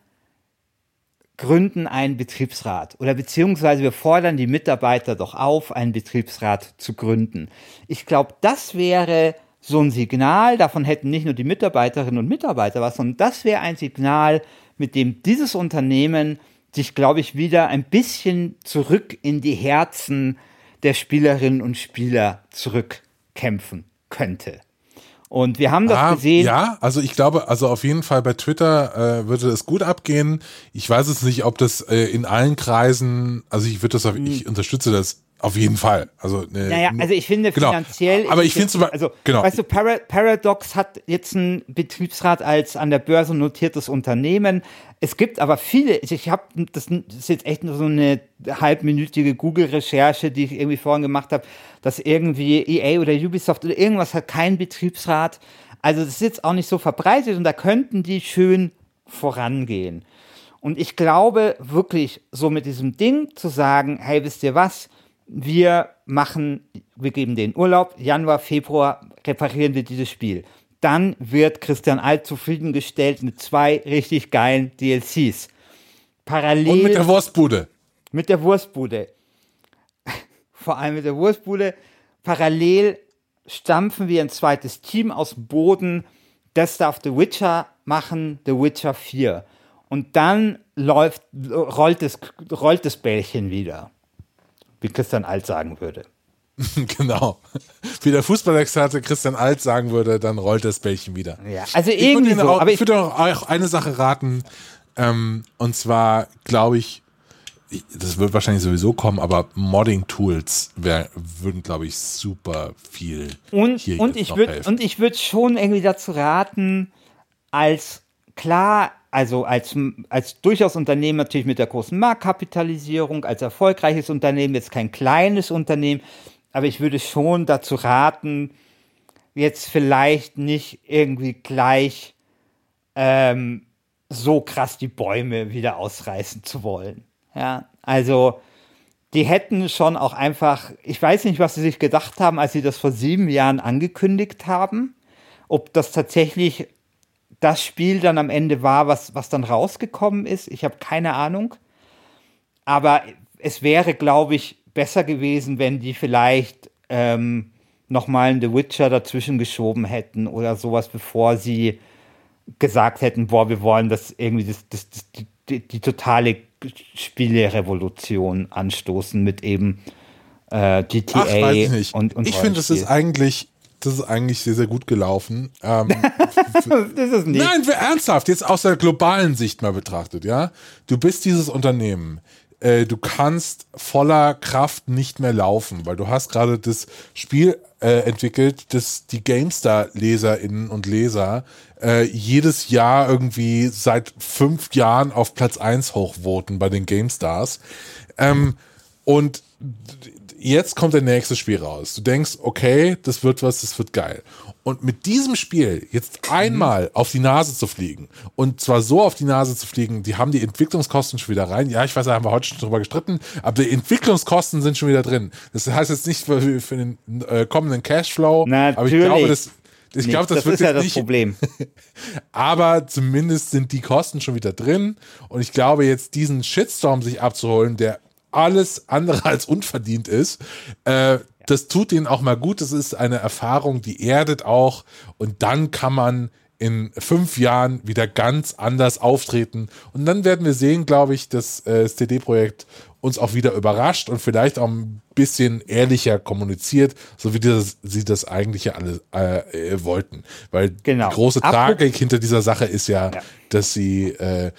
gründen einen Betriebsrat oder beziehungsweise wir fordern die Mitarbeiter doch auf, einen Betriebsrat zu gründen. Ich glaube, das wäre so ein Signal, davon hätten nicht nur die Mitarbeiterinnen und Mitarbeiter was, sondern das wäre ein Signal, mit dem dieses Unternehmen sich, glaube ich, wieder ein bisschen zurück in die Herzen der Spielerinnen und Spieler zurückkämpfen könnte. Und wir haben das Ah, gesehen. ja, also ich glaube, also auf jeden Fall bei Twitter äh, würde es gut abgehen. Ich weiß jetzt nicht, ob das äh, in allen Kreisen, also ich würde das, auf, ich unterstütze das auf jeden Fall. Also äh, Naja, also ich finde genau. finanziell. Aber ich finde es- zum Beispiel, Also, genau. weißt du, Para Paradox hat jetzt einen Betriebsrat als an der Börse notiertes Unternehmen. Es gibt aber viele, ich habe, das ist jetzt echt nur so eine halbminütige Google-Recherche, die ich irgendwie vorhin gemacht habe, dass irgendwie EA oder Ubisoft oder irgendwas hat keinen Betriebsrat. Also das ist jetzt auch nicht so verbreitet und da könnten die schön vorangehen. Und ich glaube wirklich, so mit diesem Ding zu sagen, hey, wisst ihr was? Wir machen, wir geben den Urlaub, Januar, Februar reparieren wir dieses Spiel. Dann wird Christian Alt zufriedengestellt mit zwei richtig geilen DLCs. Parallel und mit der Wurstbude. mit der Wurstbude. Vor allem mit der Wurstbude. Parallel stampfen wir ein zweites Team aus dem Boden. Das darf The Witcher machen, The Witcher 4. Und dann läuft, rollt, das, rollt das Bällchen wieder. Wie Christian Alt sagen würde. genau. Wie der Fußballexperte Christian Alt sagen würde, dann rollt das Bällchen wieder. Ja, also Ich irgendwie so. auch, aber ich würde auch auch eine Sache raten, ähm, und zwar glaube ich, das wird wahrscheinlich sowieso kommen, aber Modding-Tools würden, glaube ich, super viel und, hier und jetzt ich noch würde helfen. und ich würde schon irgendwie dazu raten, als klar, also als, als durchaus Unternehmen natürlich mit der großen Marktkapitalisierung, als erfolgreiches Unternehmen, jetzt kein kleines Unternehmen, aber ich würde schon dazu raten, jetzt vielleicht nicht irgendwie gleich ähm, so krass die Bäume wieder ausreißen zu wollen. Ja, also die hätten schon auch einfach, ich weiß nicht, was sie sich gedacht haben, als sie das vor sieben Jahren angekündigt haben, ob das tatsächlich das Spiel dann am Ende war, was, was dann rausgekommen ist. Ich habe keine Ahnung. Aber es wäre, glaube ich, besser gewesen, wenn die vielleicht ähm, nochmal einen The Witcher dazwischen geschoben hätten oder sowas, bevor sie gesagt hätten, boah, wir wollen das irgendwie das, das, das die, die, totale Spielerevolution anstoßen mit eben äh, GTA Ach, weiß ich nicht. und, und Ich finde, es ist eigentlich das ist eigentlich sehr, sehr gut gelaufen. Ähm, das ist nicht. Nein, ernsthaft, jetzt aus der globalen Sicht mal betrachtet, ja. Du bist dieses Unternehmen. Äh, du kannst voller Kraft nicht mehr laufen, weil du hast gerade das Spiel äh, entwickelt, das die GameStar-LeserInnen und Leser äh, jedes Jahr irgendwie seit fünf Jahren auf Platz eins hochvoten bei den GameStars. Ähm, und jetzt kommt der nächste Spiel raus. Du denkst, okay, das wird was, das wird geil. Und mit diesem Spiel jetzt einmal mhm. auf die Nase zu fliegen und zwar so auf die Nase zu fliegen, die haben die Entwicklungskosten schon wieder rein. Ja, ich weiß, da haben wir heute schon drüber gestritten, aber die Entwicklungskosten sind schon wieder drin. Das heißt jetzt nicht für, für den äh, kommenden Cashflow, Natürlich. aber ich glaube, das, ich glaube, das, das wird ist ja das nicht, Problem. aber zumindest sind die Kosten schon wieder drin. Und ich glaube, jetzt diesen Shitstorm sich abzuholen, der alles andere als unverdient ist. Äh, das tut ihnen auch mal gut. Das ist eine Erfahrung, die erdet auch. Und dann kann man in fünf Jahren wieder ganz anders auftreten. Und dann werden wir sehen, glaube ich, dass äh, das CD-Projekt uns auch wieder überrascht und vielleicht auch ein bisschen ehrlicher kommuniziert, so wie das, sie das eigentlich ja alle äh, wollten. Weil genau. die große Tragik hinter dieser Sache ist ja, ja. dass sie äh,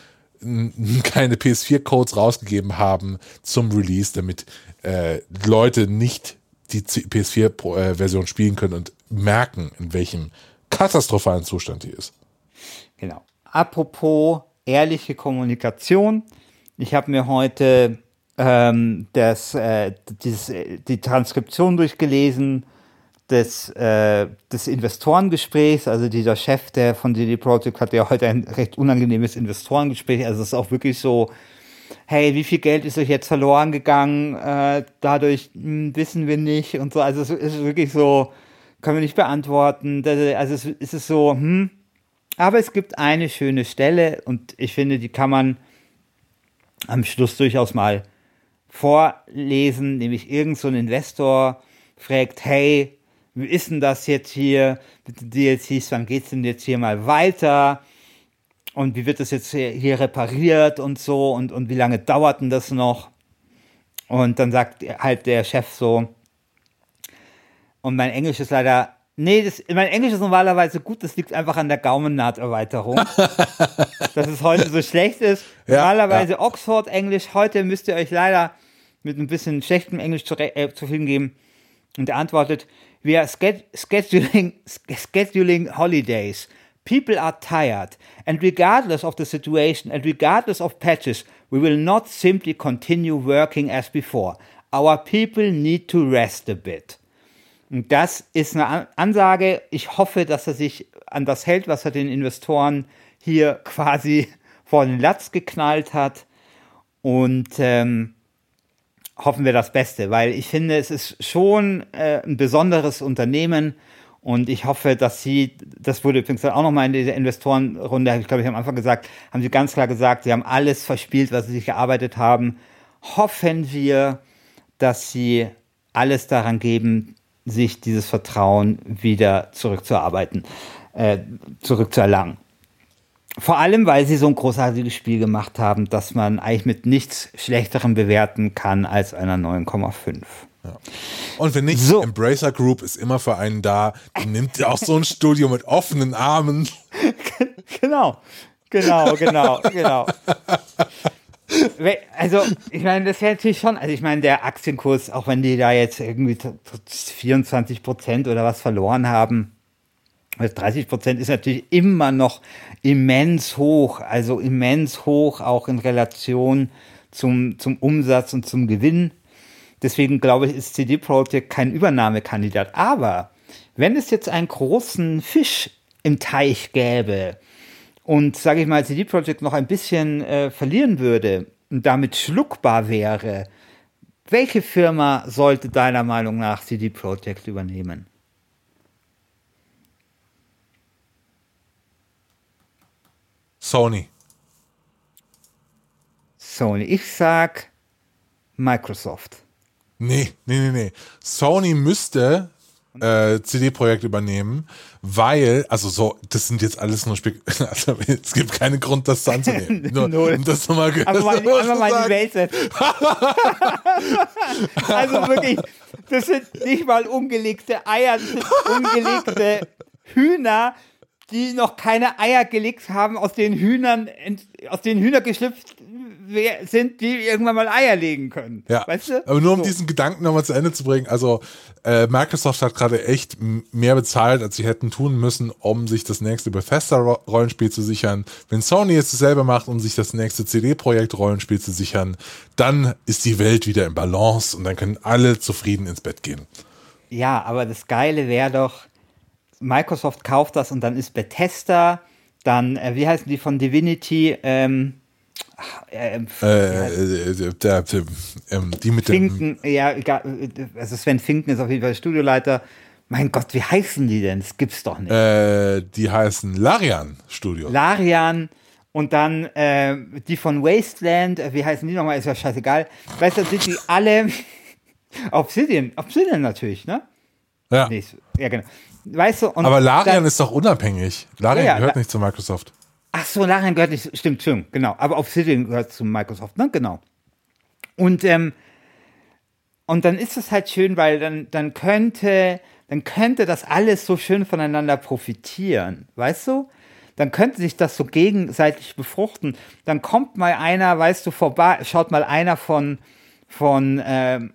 keine PS4-Codes rausgegeben haben zum Release, damit äh, Leute nicht die PS4-Version äh, spielen können und merken, in welchem katastrophalen Zustand die ist. Genau. Apropos ehrliche Kommunikation. Ich habe mir heute ähm, das, äh, dieses, die Transkription durchgelesen des, äh, des Investorengesprächs. Also dieser Chef der von DD Project hat ja heute ein recht unangenehmes Investorengespräch. Also es ist auch wirklich so, hey, wie viel Geld ist euch jetzt verloren gegangen? Äh, dadurch mh, hm, wissen wir nicht und so. Also es ist wirklich so, können wir nicht beantworten. Also es, es ist so, hm. Aber es gibt eine schöne Stelle und ich finde, die kann man am Schluss durchaus mal vorlesen, nämlich irgend so ein Investor fragt, hey, wie ist denn das jetzt hier mit den DLCs, wann geht's denn jetzt hier mal weiter? Und wie wird das jetzt hier, repariert und so und, und wie lange dauert denn das noch? Und dann sagt halt der Chef so, und mein Englisch ist leider, nee, das, mein Englisch ist normalerweise gut, das liegt einfach an der Gaumennaht-Erweiterung. dass es heute so schlecht ist. Ja, normalerweise ja. Oxford-Englisch, heute müsst ihr euch leider mit ein bisschen schlechtem Englisch zu, äh, zufrieden geben. Und er antwortet, we are scheduling, scheduling holidays. People are tired, and regardless of the situation and regardless of patches, we will not simply continue working as before. Our people need to rest a bit. Und das ist eine Ansage. Ich hoffe, dass er sich an das hält, was er den Investoren hier quasi vor den Latz geknallt hat. Und ähm, hoffen wir das Beste, weil ich finde, es ist schon äh, ein besonderes Unternehmen und ich hoffe, dass sie, das wurde übrigens auch nochmal in dieser Investorenrunde, ich glaube, ich am Anfang gesagt, haben sie ganz klar gesagt, sie haben alles verspielt, was sie sich gearbeitet haben. Hoffen wir, dass sie alles daran geben, sich dieses Vertrauen wieder zurückzuarbeiten, äh, zurückzuerlangen. Vor allem, weil sie so ein großartiges Spiel gemacht haben, dass man eigentlich mit nichts Schlechterem bewerten kann als einer 9,5. Ja. Und wenn nicht, so. Embracer Group ist immer für einen da. Die nimmt ja auch so ein Studio mit offenen Armen. genau, genau, genau, genau. Also, ich meine, das wäre natürlich schon, also ich meine, der Aktienkurs, auch wenn die da jetzt irgendwie 24 Prozent oder was verloren haben, 30 Prozent ist natürlich immer noch immens hoch, also immens hoch auch in Relation zum, zum Umsatz und zum Gewinn. Deswegen glaube ich, ist CD Projekt kein Übernahmekandidat. Aber wenn es jetzt einen großen Fisch im Teich gäbe und, sage ich mal, CD Projekt noch ein bisschen äh, verlieren würde und damit schluckbar wäre, welche Firma sollte deiner Meinung nach CD Projekt übernehmen? Sony. Sony. Ich sag Microsoft. Nee, nee, nee, nee. Sony müsste äh, CD-Projekt übernehmen, weil, also so, das sind jetzt alles nur Spek also, es gibt keinen Grund, das anzunehmen. nur, Null. um das nochmal Aber mal, einfach mal die Welt setzen. also wirklich, das sind nicht mal ungelegte Eier, das sind ungelegte Hühner, die noch keine Eier gelegt haben, aus den Hühnern, aus den Hühner geschlüpft sind, die irgendwann mal Eier legen können. Ja, Weißt du? aber nur um So. diesen Gedanken nochmal zu Ende zu bringen. Also äh, Microsoft hat gerade echt mehr bezahlt, als sie hätten tun müssen, um sich das nächste Bethesda-Rollenspiel zu sichern. Wenn Sony jetzt dasselbe macht, um sich das nächste CD-Projekt-Rollenspiel zu sichern, dann ist die Welt wieder im Balance und dann können alle zufrieden ins Bett gehen. Ja, aber das Geile wäre doch, Microsoft kauft das und dann ist Bethesda, dann, äh, wie heißen die von Divinity? Ähm, ach, äh, Äh, äh, der, ähm, die mit dem Finken, ja, egal, äh, also Sven Finken ist auf jeden Fall Studioleiter. Mein Gott, wie heißen die denn? Das gibt's doch nicht. äh, die heißen Larian Studio. Larian und dann äh, die von Wasteland, äh, wie heißen die nochmal? Ist ja scheißegal. Weißt du, sind die alle Obsidian, Obsidian natürlich, ne? ja. Nee, ja, genau. Weißt du, Aber Larian ist doch unabhängig. Larian Ja, ja, gehört La- nicht zu Microsoft. Ach so, Larian gehört nicht, stimmt, stimmt, genau. Aber Obsidian gehört zu Microsoft, ne? Genau. Und, ähm, und dann ist es halt schön, weil dann, dann könnte, dann könnte das alles so schön voneinander profitieren, weißt du? Dann könnte sich das so gegenseitig befruchten. Dann kommt mal einer, weißt du, vorbei, schaut mal einer von, von, ähm,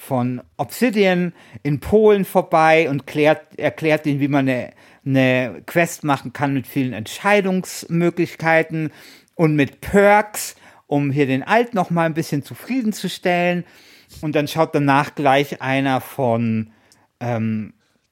von Obsidian in Polen vorbei und klärt, erklärt ihnen, wie man eine, eine Quest machen kann mit vielen Entscheidungsmöglichkeiten und mit Perks, um hier den Alt noch mal ein bisschen zufriedenzustellen. Und dann schaut danach gleich einer von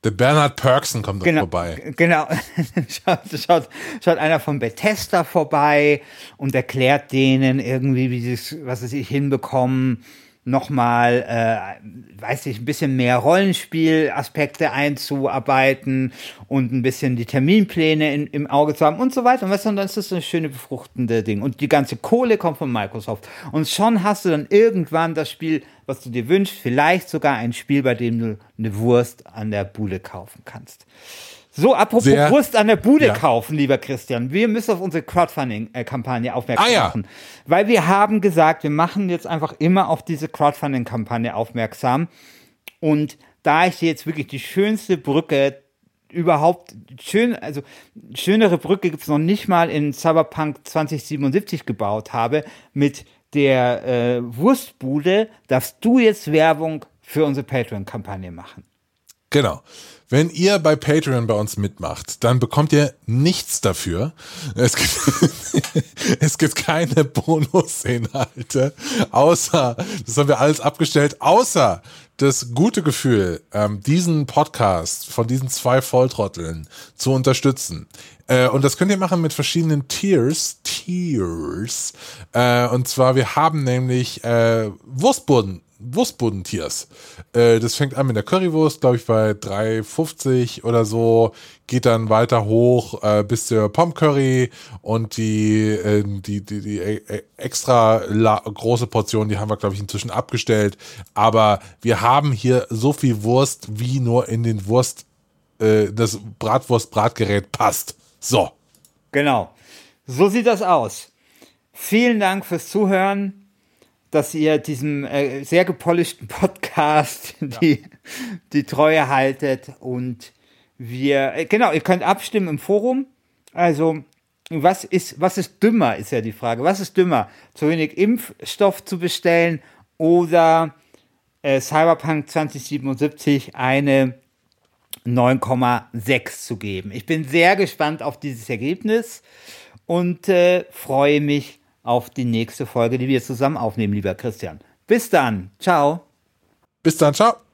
Der Bernhard Perksen kommt genau, vorbei. Genau. schaut, schaut, schaut einer von Bethesda vorbei und erklärt denen irgendwie, wie sie es, was sie sich hinbekommen, nochmal, äh, weiß ich, ein bisschen mehr Rollenspielaspekte einzuarbeiten und ein bisschen die Terminpläne in, im Auge zu haben und so weiter. Und weißt du, und dann ist das ein schöne befruchtende Ding. Und die ganze Kohle kommt von Microsoft. Und schon hast du dann irgendwann das Spiel, was du dir wünschst, vielleicht sogar ein Spiel, bei dem du eine Wurst an der Bude kaufen kannst. So, apropos Sehr- Wurst an der Bude Ja. kaufen, lieber Christian. Wir müssen auf unsere Crowdfunding-Kampagne aufmerksam Ah, ja. machen. Weil wir haben gesagt, wir machen jetzt einfach immer auf diese Crowdfunding-Kampagne aufmerksam. Und da ich jetzt wirklich die schönste Brücke überhaupt, schön, also schönere Brücke gibt's noch nicht mal in Cyberpunk 2077 gebaut habe, mit der äh, Wurstbude, darfst du jetzt Werbung für unsere Patreon-Kampagne machen. Genau. Wenn ihr bei Patreon bei uns mitmacht, dann bekommt ihr nichts dafür. Es gibt, es gibt keine Bonusinhalte, außer, das haben wir alles abgestellt, außer das gute Gefühl, ähm, diesen Podcast von diesen zwei Volltrotteln zu unterstützen. Äh, und das könnt ihr machen mit verschiedenen Tiers. Tiers. Äh, und zwar, wir haben nämlich äh, Wurstboden. Wurstbodentiers. Äh, das fängt an mit der Currywurst, glaube ich, bei 3,50 oder so, geht dann weiter hoch äh, bis zur Pommes-Curry und die, äh, die, die, die äh, extra la große Portion, die haben wir, glaube ich, inzwischen abgestellt. Aber wir haben hier so viel Wurst, wie nur in den Wurst, äh, das Bratwurst-Bratgerät passt. So. Genau. So sieht das aus. Vielen Dank fürs Zuhören, dass ihr diesem äh, sehr gepolischten Podcast die, die Treue haltet. Und wir, äh, genau, ihr könnt abstimmen im Forum. Also, was ist, was ist dümmer, ist ja die Frage. Was ist dümmer? Zu wenig Impfstoff zu bestellen oder äh, Cyberpunk 2077 eine 9,6 zu geben. Ich bin sehr gespannt auf dieses Ergebnis und äh, freue mich auf die nächste Folge, die wir zusammen aufnehmen, lieber Christian. Bis dann. Ciao. Bis dann. Ciao.